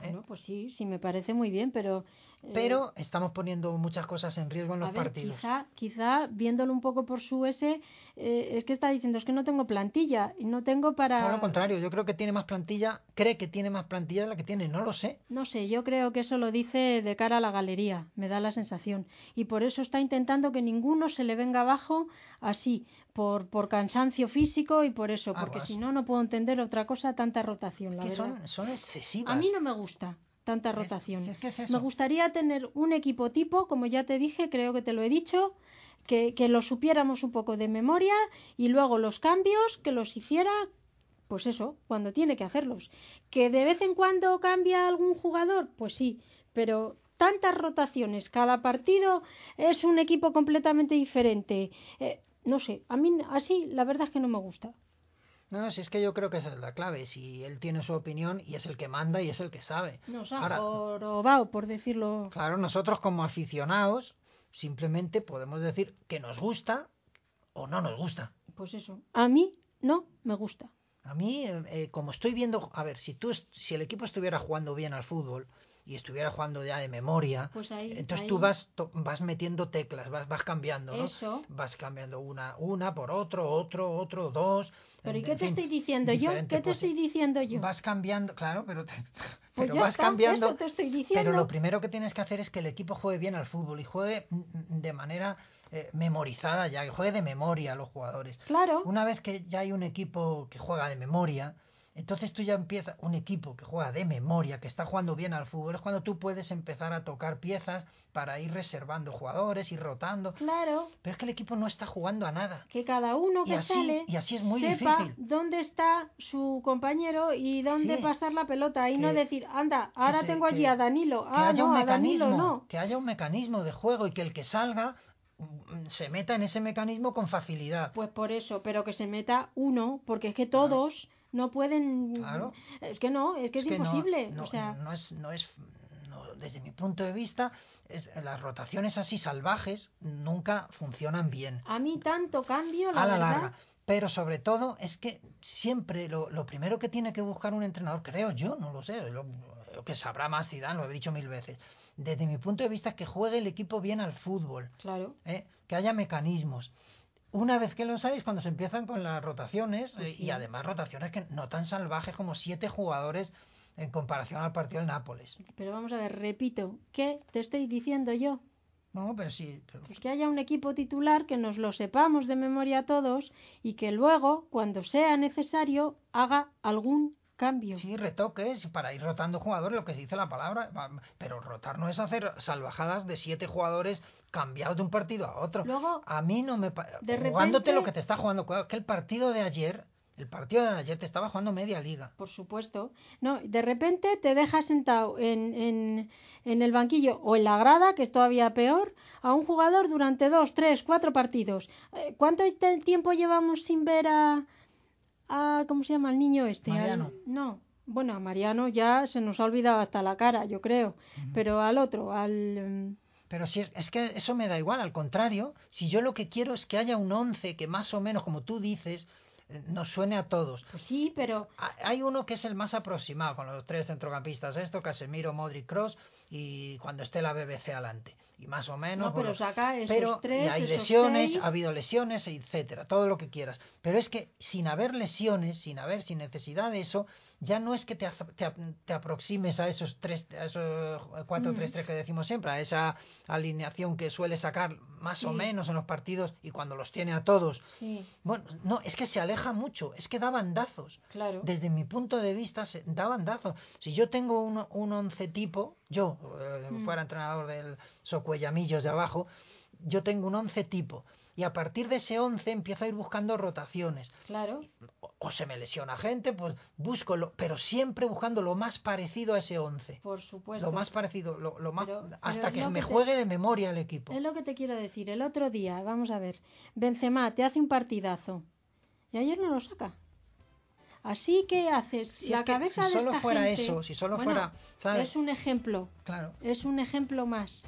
¿eh? Bueno, pues sí, sí me parece muy bien, pero... eh, Pero estamos poniendo muchas cosas en riesgo en los a ver, partidos. quizá, quizá viéndolo un poco por su S, eh, es que está diciendo, es que no tengo plantilla y no tengo para... No, al contrario, yo creo que tiene más plantilla, cree que tiene más plantilla de la que tiene, no lo sé. No sé, yo creo que eso lo dice de cara a la galería, me da la sensación. Y por eso está intentando que ninguno se le venga abajo así, por, por cansancio físico y por eso, porque si no, no puedo entender otra cosa, tanta rotación, la que verdad. son, son excesivas. A mí no me gusta tanta rotación. es que es eso. Me gustaría tener un equipo tipo, como ya te dije, creo que te lo he dicho, que, que lo supiéramos un poco de memoria y luego los cambios que los hiciera, pues eso, cuando tiene que hacerlos. Que de vez en cuando cambia algún jugador, pues sí, pero tantas rotaciones, cada partido es un equipo completamente diferente. Eh, no sé, a mí así la verdad es que no me gusta. No, no, si es que yo creo que esa es la clave. Si él tiene su opinión y es el que manda y es el que sabe. Nos ha Ahora, jorobado, por decirlo. claro, nosotros como aficionados simplemente podemos decir que nos gusta o no nos gusta. Pues eso, a mí no me gusta. A mí, eh, como estoy viendo, a ver, si tú, si el equipo estuviera jugando bien al fútbol y estuviera jugando ya de memoria, Pues ahí- entonces ahí- tú vas, vas metiendo teclas, vas, vas cambiando, ¿no? Eso. Vas cambiando una, una por otro, otro, otro, dos. Pero ¿y en qué te fin, estoy diciendo yo? ¿Qué te estoy diciendo yo? Vas cambiando, claro, pero, te- Pues pero vas está, cambiando. eso te estoy diciendo. Pero lo primero que tienes que hacer es que el equipo juegue bien al fútbol y juegue mm, de manera eh, memorizada ya, que juegue de memoria los jugadores. Claro. Una vez que ya hay un equipo que juega de memoria, entonces tú ya empiezas, un equipo que juega de memoria, que está jugando bien al fútbol, es cuando tú puedes empezar a tocar piezas para ir reservando jugadores, ir rotando. Claro, Pero es que el equipo no está jugando a nada. que cada uno Y que así- sale y así es muy sepa difícil. dónde está su compañero y dónde Sí. pasar la pelota y no decir, anda, ahora tengo allí que- a Danilo. que Ah, haya no, un a Danilo no. que haya un mecanismo de juego y que el que salga mm, se meta en ese mecanismo con facilidad. Pues por eso, pero que se meta uno, porque es que todos no pueden. Claro. Es que no, es que es, no- imposible. No, o sea, no es, no es, no, desde mi punto de vista, es- las rotaciones así salvajes nunca funcionan bien a mí tanto cambio, la a la verdad. larga. Pero sobre todo es que siempre lo, lo primero que tiene que buscar un entrenador, creo yo, no lo sé, lo, lo que sabrá más Zidane, lo he dicho mil veces. Desde mi punto de vista es que juegue el equipo bien al fútbol. Claro. ¿eh? que haya mecanismos. Una vez que lo sabéis, cuando se empiezan con las rotaciones, eh, sí. y además rotaciones que no tan salvajes como siete jugadores en comparación al partido del Nápoles. Pero vamos a ver, repito, ¿qué te estoy diciendo yo? No, pero sí. pero- Pues que haya un equipo titular que nos lo sepamos de memoria todos y que luego, cuando sea necesario, haga algún cambio. Sí, retoques para ir rotando jugadores, lo que dice la palabra. Pero rotar no es hacer salvajadas de siete jugadores cambiados de un partido a otro. Luego, a mí no me. de Jugándote repente- lo que te está jugando. Que el partido de ayer. El partido de ayer te estaba jugando media liga. por supuesto, no, de repente te dejas sentado en, en, en el banquillo o en la grada, que es todavía peor, a un jugador durante dos, tres, cuatro partidos. Eh, ¿Cuánto tiempo llevamos sin ver a, a ¿cómo se llama el niño este? Al- Mariano. no, bueno, a Mariano ya se nos ha olvidado hasta la cara, yo creo, pero al otro, al... mm, Pero si es, es que eso me da igual, al contrario, si yo lo que quiero es que haya un once que más o menos, como tú dices, eh, nos suene a todos. Pues sí, pero Ha- Hay uno que es el más aproximado con los tres centrocampistas, esto, Casemiro, Modric, Cross y cuando esté la BBC adelante. Y más o menos. No, pero bueno, saca esos pero tres, y hay esos lesiones, seis. ha habido lesiones, etcétera, todo lo que quieras. Pero es que sin haber lesiones, sin haber, sin necesidad de eso, ya no es que te, te, te aproximes a esos tres, a esos cuatro, Mm. tres, tres que decimos siempre, a esa alineación que suele sacar más o menos en los partidos y cuando los tiene a todos. sí, Bueno, no, es que se aleja mucho, es que da bandazos. claro. Desde mi punto de vista, se da bandazo. Si yo tengo un, un once tipo, yo, eh, Mm. fuera entrenador del Socuellamillos de abajo, yo tengo un once tipo. Y a partir de ese once empiezo a ir buscando rotaciones. Claro, O, o se me lesiona gente, pues busco, lo, pero siempre buscando lo más parecido a ese once. por supuesto. Lo más parecido, lo, lo más, Pero- hasta que me te- juegue de memoria el equipo. Es lo que te quiero decir. El otro día, vamos a ver, Benzema te hace un partidazo y ayer no lo saca. Así que haces Si la es que cabeza si de solo esta fuera gente- eso, si solo Bueno, fuera, ¿sabes? Es un ejemplo, Claro. es un ejemplo más.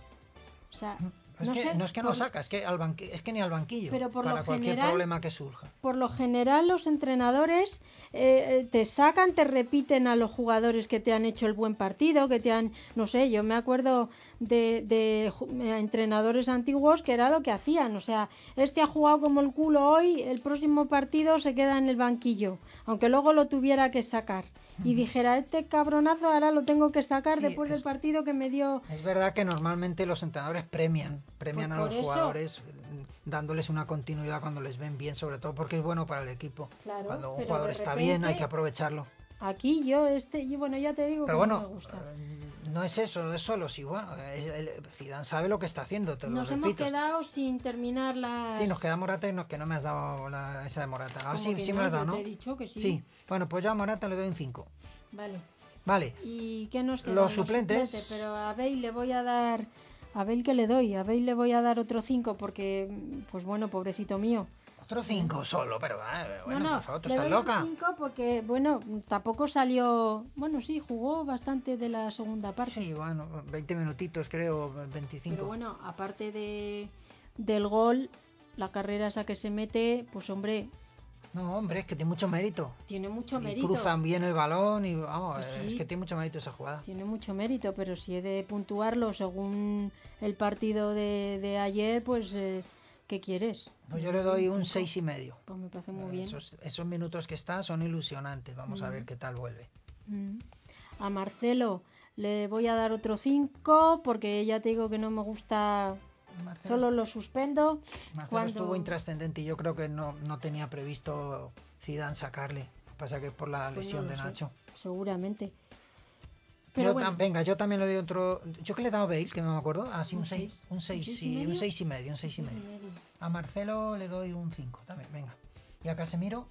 O sea, Es no que, sé, no es que no por- saca, es que, al es que ni al banquillo. Pero por para lo cualquier general- problema que surja. por lo general los entrenadores eh, eh, te sacan, te repiten a los jugadores que te han hecho el buen partido, que te han, no sé, yo me acuerdo de, de eh, entrenadores antiguos que era lo que hacían, o sea, este ha jugado como el culo hoy, el próximo partido se queda en el banquillo, aunque luego lo tuviera que sacar. Y dijera, este cabronazo ahora lo tengo que sacar Sí, después es- del partido que me dio... Es verdad que normalmente los entrenadores premian, premian Pues a los eso- jugadores mm, dándoles una continuidad cuando les ven bien, sobre todo porque es bueno para el equipo. Claro, cuando un jugador está bien hay que aprovecharlo. Aquí yo, este, y bueno, ya te digo Pero que no bueno, me gusta. eh, no es eso, es solo si bueno, es- el- Zidane sabe lo que está haciendo, te lo Nos hemos repito. quedado sin terminar las... Sí, nos queda Morata y no, que no me has dado la, esa de Morata. Ah, sí, sí no, me la has dado, ¿no? te he dicho que sí. Sí, bueno, pues yo a Morata le doy un 5. Vale. Vale, ¿Y qué nos queda? Los suplentes. Pero a Bale le voy a dar... A Bale que le doy, a Bale le voy a dar otro 5 porque, pues bueno, pobrecito mío. Otro 5 solo, pero eh, bueno, no, no, por favor, ¿tú le estás doy loca? un 5 porque, bueno, tampoco salió... Bueno, sí, jugó bastante de la segunda parte. Sí, bueno, 20 minutitos creo, 25. Pero bueno, aparte de del gol, la carrera esa que se mete, pues hombre, No, hombre, es que tiene mucho mérito. tiene mucho Y mérito. cruzan bien el balón y vamos, Pues es sí. que tiene mucho mérito esa jugada. Tiene mucho mérito, pero si he de puntuarlo según el partido de, de ayer, pues eh, ¿qué quieres? Pues yo le doy un seis y medio. Pues me parece muy bien. Esos, esos minutos que está son ilusionantes. Vamos a ver qué tal vuelve. Mm. A Marcelo le voy a dar otro 5 porque ya te digo que no me gusta, Marcelo, solo lo suspendo. Marcelo cuando- estuvo intrascendente y yo creo que no, no tenía previsto Zidane sacarle. Pasa que por la Pues lesión no de sé, Nacho. Seguramente. Yo Pero tam- bueno, venga, yo también le doy otro. ¿Yo que le he dado Bale? Que no me acuerdo. Ah, sí, Un un 6. seis. Un ¿Un 6, seis y un medio? 6 y medio. Un 6 y medio. A Marcelo le doy un 5 también, venga. Y a Casemiro,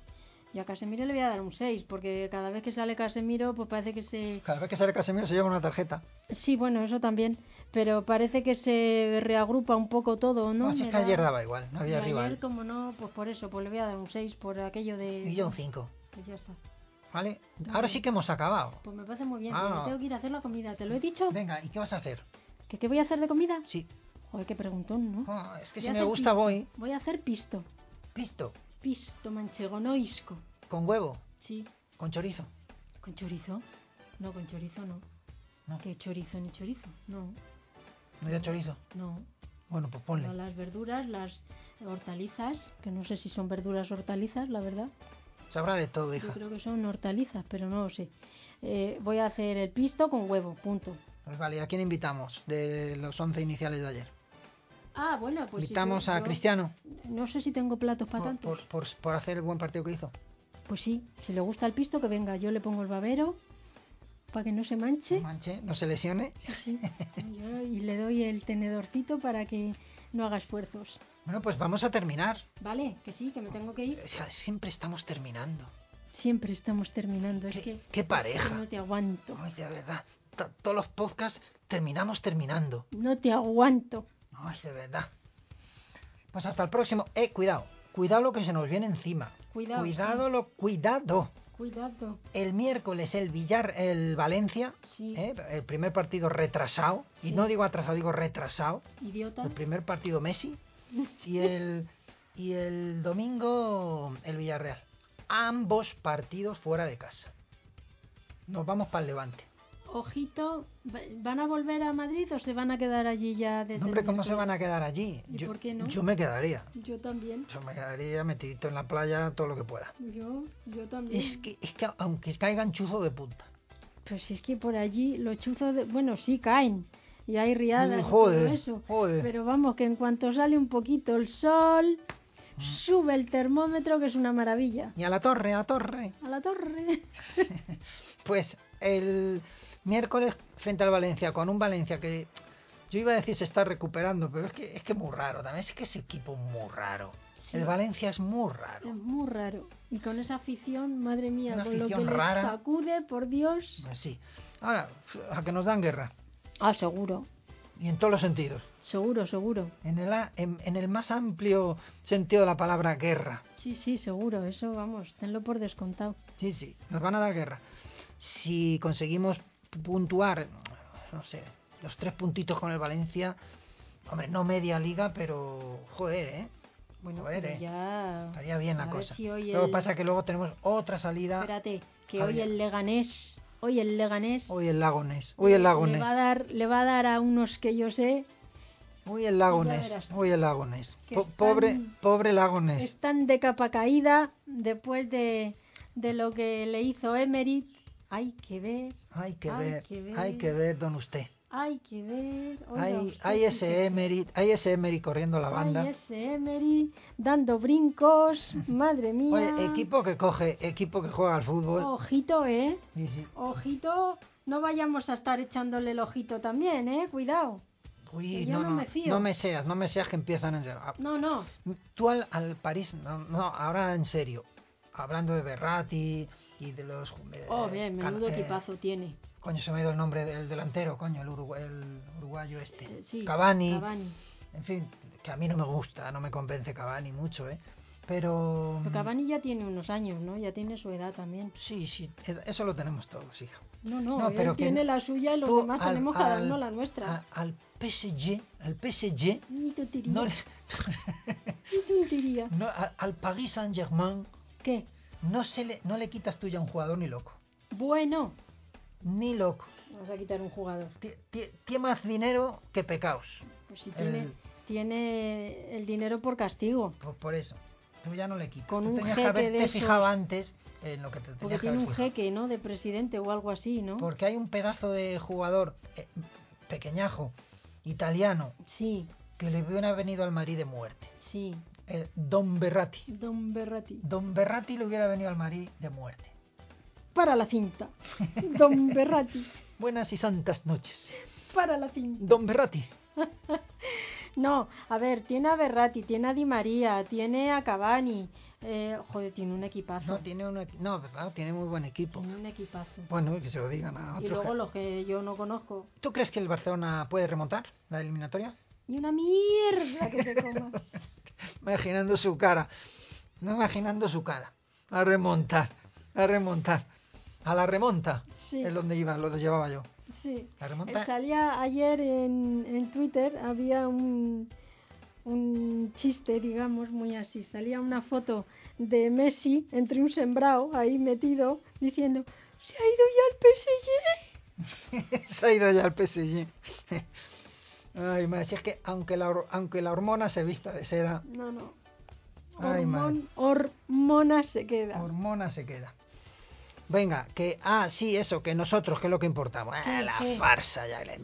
Y a Casemiro le voy a dar un 6 porque cada vez que sale Casemiro pues parece que se... cada vez que sale Casemiro se lleva una tarjeta. Sí, bueno, eso también, pero parece que se reagrupa un poco todo, ¿no? Me es que da- ayer daba igual, no y había ayer, rival. como no, pues por eso, pues le voy a dar un 6 por aquello de... Y yo un 5. Pues ya está. ¿Vale? Ahora sí que hemos acabado. Pues me parece muy bien, Ah. porque tengo que ir a hacer la comida, ¿te lo he dicho? Venga, ¿y qué vas a hacer? ¿Que qué voy a hacer de comida? Sí. Joder, qué preguntón, ¿no? Oh, es que Voy si me gusta pisto. voy. Voy a hacer pisto. Pisto. Pisto manchego, no isco. Con huevo. Sí. Con chorizo. ¿Con chorizo? No, con chorizo no. No. ¿Qué chorizo ni chorizo? No, No dio chorizo. no. Bueno, pues ponle. las verduras, las hortalizas, que no sé si son verduras o hortalizas, la verdad. Sabrá de todo, Yo hija. creo que son hortalizas, pero no lo sé. Eh, voy a hacer el pisto con huevo, punto. Pues vale, ¿a quién invitamos de los 11 iniciales de ayer? Ah, bueno, pues invitamos yo- a yo Cristiano No sé si tengo platos para por, tantos. por, por- por hacer el buen partido que hizo. Pues sí, si le gusta el pisto, que venga. Yo le pongo el babero para que no se manche. No manche, no se lesione. Sí, sí. Yo- y le doy el tenedorcito para que no haga esfuerzos. Bueno, pues vamos a terminar. Vale, que sí, que me tengo que ir. O sea, siempre estamos terminando. Siempre estamos terminando. Es Qué- que. qué es pareja. que no te aguanto. Ay, de verdad. to- Todos los podcasts terminamos terminando. No te aguanto. Ay, de verdad. Pues hasta el próximo. Eh, cuidado. Cuidado lo que se nos viene encima. Cuidado, Cuidado sí. lo cuidado. Cuidado. El miércoles el Villar, el Valencia, Sí. ¿eh? el primer partido retrasado, y no digo atrasado, digo retrasado, Idiota. el primer partido Messi, y el, y el domingo el Villarreal. Ambos partidos fuera de casa. Nos vamos para el Levante. Ojito, ¿va- ¿van a volver a Madrid o se van a quedar allí ya desde No, hombre, ¿cómo se van a quedar allí? ¿Y yo, por qué no? yo me quedaría. Yo también. Yo me quedaría metidito en la playa todo lo que pueda. Yo, yo también. Es que, es que aunque caigan chuzo de punta. Pues es que por allí los chuzos, de... bueno, sí caen y hay riadas y todo eso. joder. Pero vamos, que en cuanto sale un poquito el sol, sube el termómetro, que es una maravilla. Y a la torre, a la torre. A la torre. *laughs* Pues el miércoles frente al Valencia, con un Valencia que yo iba a decir se está recuperando, pero es que es que muy raro, también es que ese equipo muy raro. Sí. El Valencia es muy raro. Es muy raro. Y con esa afición, madre mía, Una con lo que afición les rara. sacude, por Dios. Así. Ahora, a que nos dan guerra. Ah, seguro. Y en todos los sentidos. Seguro, seguro. En el, en, en el más amplio sentido de la palabra guerra. Sí, sí, seguro. Eso, vamos, tenlo por descontado. Sí, sí, nos van a dar guerra. Si conseguimos puntuar, no sé, los tres puntitos con el Valencia, hombre, no media liga, pero joder, ¿eh? Bueno, Joder, eh. ya... Estaría bien la cosa. si Lo que el- pasa es que luego tenemos otra salida. Espérate, que hoy el Leganés, hoy el Leganés Hoy el Lagones, hoy el le va a dar, le va a dar a unos que yo sé, hoy el tú. hoy el Po- están- Pobre, pobre Lagones. están de capa caída después de, de lo que le hizo Emery. Hay que ver, Hay que hay ver, que ver. hay que ver, don usted. Hay que ver. oiga Hay, hay ese. Emery, hay ese Emery corriendo la banda. Hay ese Emery dando brincos, *laughs* madre mía. Oye, equipo que coge, equipo que juega al fútbol. Ojito, ¿eh? Sí, sí. Ojito, no vayamos a estar echándole el ojito también, ¿eh? Cuidado. Uy, yo no, no no, me fío. no me seas, no me seas que empiezan en serio. No, no. Tú al, al París, no, no, ahora en serio, hablando de Berratti y de los... eh, Oh, bien, menudo eh, equipazo tiene. Coño, se me ha ido el nombre del delantero, coño, el, urugu- el uruguayo este. Eh, sí, Cavani, Cavani. en fin, que a mí no me gusta, no me convence Cavani mucho, ¿eh? Pero... Pero Cavani ya tiene unos años, ¿no? Ya tiene su edad también. Sí, sí, eso lo tenemos todos, hija. No, no, No, él pero que tiene no- la suya y los Tú demás al- tenemos cada al- uno la nuestra. a- al PSG, al PSG, Ni tontería. no le- Ni tontería. *laughs* no, a- al Paris Saint Germain ¿Qué? no se le, no le quitas tú ya un jugador ni loco, Bueno, ni loco. vamos a quitar un jugador. Tie- tie- Tiene más dinero que pecaos, Pues si El- tiene, tiene el dinero por castigo. por, por eso. Tú ya no le quitas. Con Tú un tenías que jeque haberte de esos. fijado antes en lo que te Porque que tiene un fijado. jeque, ¿no? De presidente o algo así, ¿no? Porque hay un pedazo de jugador eh, pequeñajo, italiano, Sí, que le hubiera venido al Madrid de muerte. sí. El Don Berratti. Don Berrati. Don Berratti le hubiera venido al Madrid de muerte. Para la cinta. *laughs* Don Berrati. Buenas y santas noches. Para la cinta. Don Berratti. *laughs* No, a ver, tiene a Berrati, tiene a Di María, tiene a Cavani. Eh, joder, tiene un equipazo. No, tiene, un, equi- no, claro, tiene muy buen equipo. Tiene un equipazo. Bueno, que se lo digan a Y otros. luego que- los que yo no conozco. ¿Tú crees que el Barcelona puede remontar la eliminatoria? Y una mierda que te comas. *laughs* Imaginando su cara. No imaginando su cara. A remontar. A remontar. A la remonta. Sí. Es donde iba, lo llevaba yo. Sí. La remonta. Eh, Salía ayer en, en Twitter, había un, un chiste, digamos, muy así. Salía una foto de Messi entre un sembrado ahí metido diciendo, se ha ido ya el PSG. *laughs* se ha ido ya al PSG. Ay, madre, si es que aunque la, hor- aunque la hormona se vista de seda, No, no. Ay. Hormon- hormona se queda. Hormona se queda. Venga, que. Ah, sí, eso, que nosotros, que es lo que importamos. ¿Qué, la qué? farsa ya. Eh,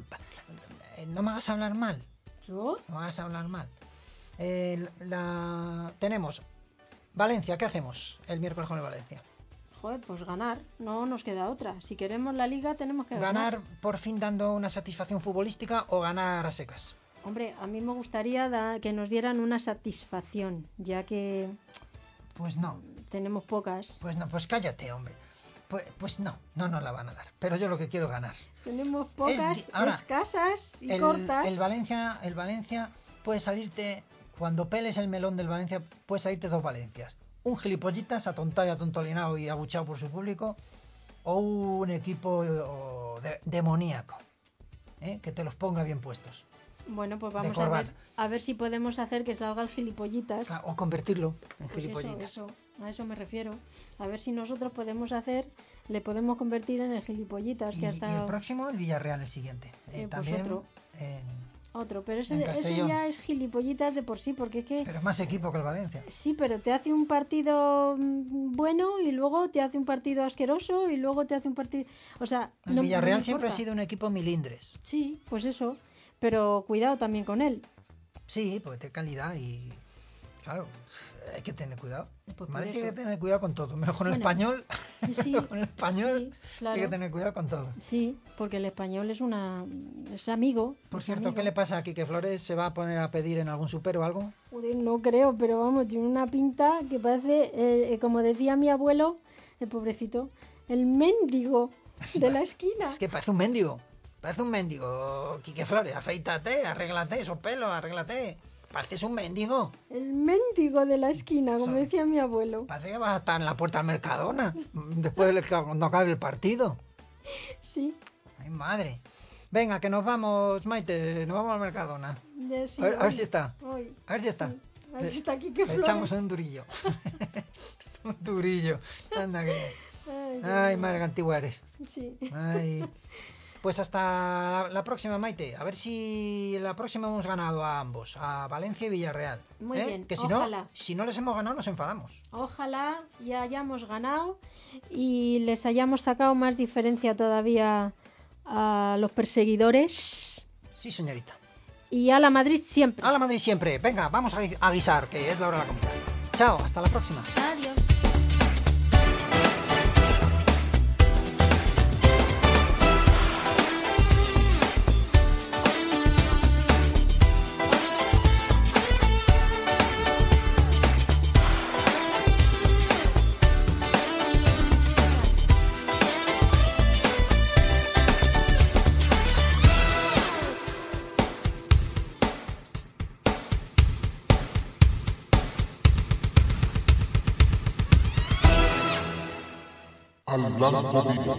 No me hagas hablar mal. ¿Yo? No me hagas hablar mal. Eh, la... Tenemos. Valencia, ¿qué hacemos el miércoles con el Valencia? Joder, pues ganar. No nos queda otra. Si queremos la liga, tenemos que ganar. ¿Ganar por fin dando una satisfacción futbolística o ganar a secas? Hombre, a mí me gustaría da- que nos dieran una satisfacción, ya que Pues no. tenemos pocas. Pues no, pues cállate, hombre. Pues, pues no, no nos la van a dar. Pero yo lo que quiero es ganar. Tenemos pocas, ahora, escasas y el, cortas. el Valencia, el Valencia puede salirte, cuando peles el melón del Valencia, puede salirte dos Valencias. Un gilipollitas atontado y atontolinado y abuchado por su público, o un equipo eh, de- demoníaco, ¿eh? que te los ponga bien puestos. Bueno, pues vamos a ver, a ver si podemos hacer que salga el gilipollitas. O, o convertirlo en Pues gilipollitas. eso, a eso me refiero. A ver si nosotros podemos hacer, le podemos convertir en el gilipollitas Y, que ha y el próximo, el Villarreal, el siguiente. Eh, Eh, pues también, otro. otro. Pero ese, ese ya es gilipollitas de por sí, porque es que pero es más equipo que el Valencia. sí, pero te hace un partido mm, bueno y luego te hace un partido asqueroso y luego te hace un partido, o sea, El no- Villarreal siempre ha sido un equipo milindres. Sí, pues eso. Pero cuidado también con él. Sí, porque tiene calidad y. Claro, hay que tener cuidado. Pues por Madrid tiene que tener cuidado con todo. Menos con el español. *laughs* sí, *laughs* con el español sí, claro. hay que tener cuidado con todo. Sí, porque el español es una es amigo. Por es cierto, amigo. ¿qué le pasa a Quique Flores? ¿Se va a poner a pedir en algún super o algo? Joder, no creo, pero vamos, tiene una pinta que parece, eh, como decía mi abuelo, el pobrecito, el mendigo de la *laughs* esquina. Es que parece un mendigo. Parece un mendigo. Quique Flores, afeítate, arréglate esos pelos, arréglate. Pareces un mendigo. El mendigo de la esquina, como decía mi abuelo. Parece que vas a estar en la puerta del Mercadona. Después de que- cuando acabe el partido. Sí, Ay, madre. Venga, que nos vamos, Maite. Nos vamos al Mercadona. ya sí. A ver- a ver si está. hoy. A ver si está. Sí. A ver si está aquí que Le echamos un durillo. *laughs* *laughs* un durillo. Anda que... Ay, Ay, madre que antigua eres. Sí. Ay. *laughs* Pues hasta la próxima, Maite. A ver si la próxima hemos ganado a ambos, a Valencia y Villarreal. Muy ¿Eh? bien, Que si ojalá. no, si no les hemos ganado, nos enfadamos. Ojalá ya hayamos ganado y les hayamos sacado más diferencia todavía a los perseguidores Sí, señorita. y a la Madrid siempre. A la Madrid siempre. Venga, vamos a gui- a guisar, que es la hora de la comida. Chao, hasta la próxima. Adiós. Al blanco vivo.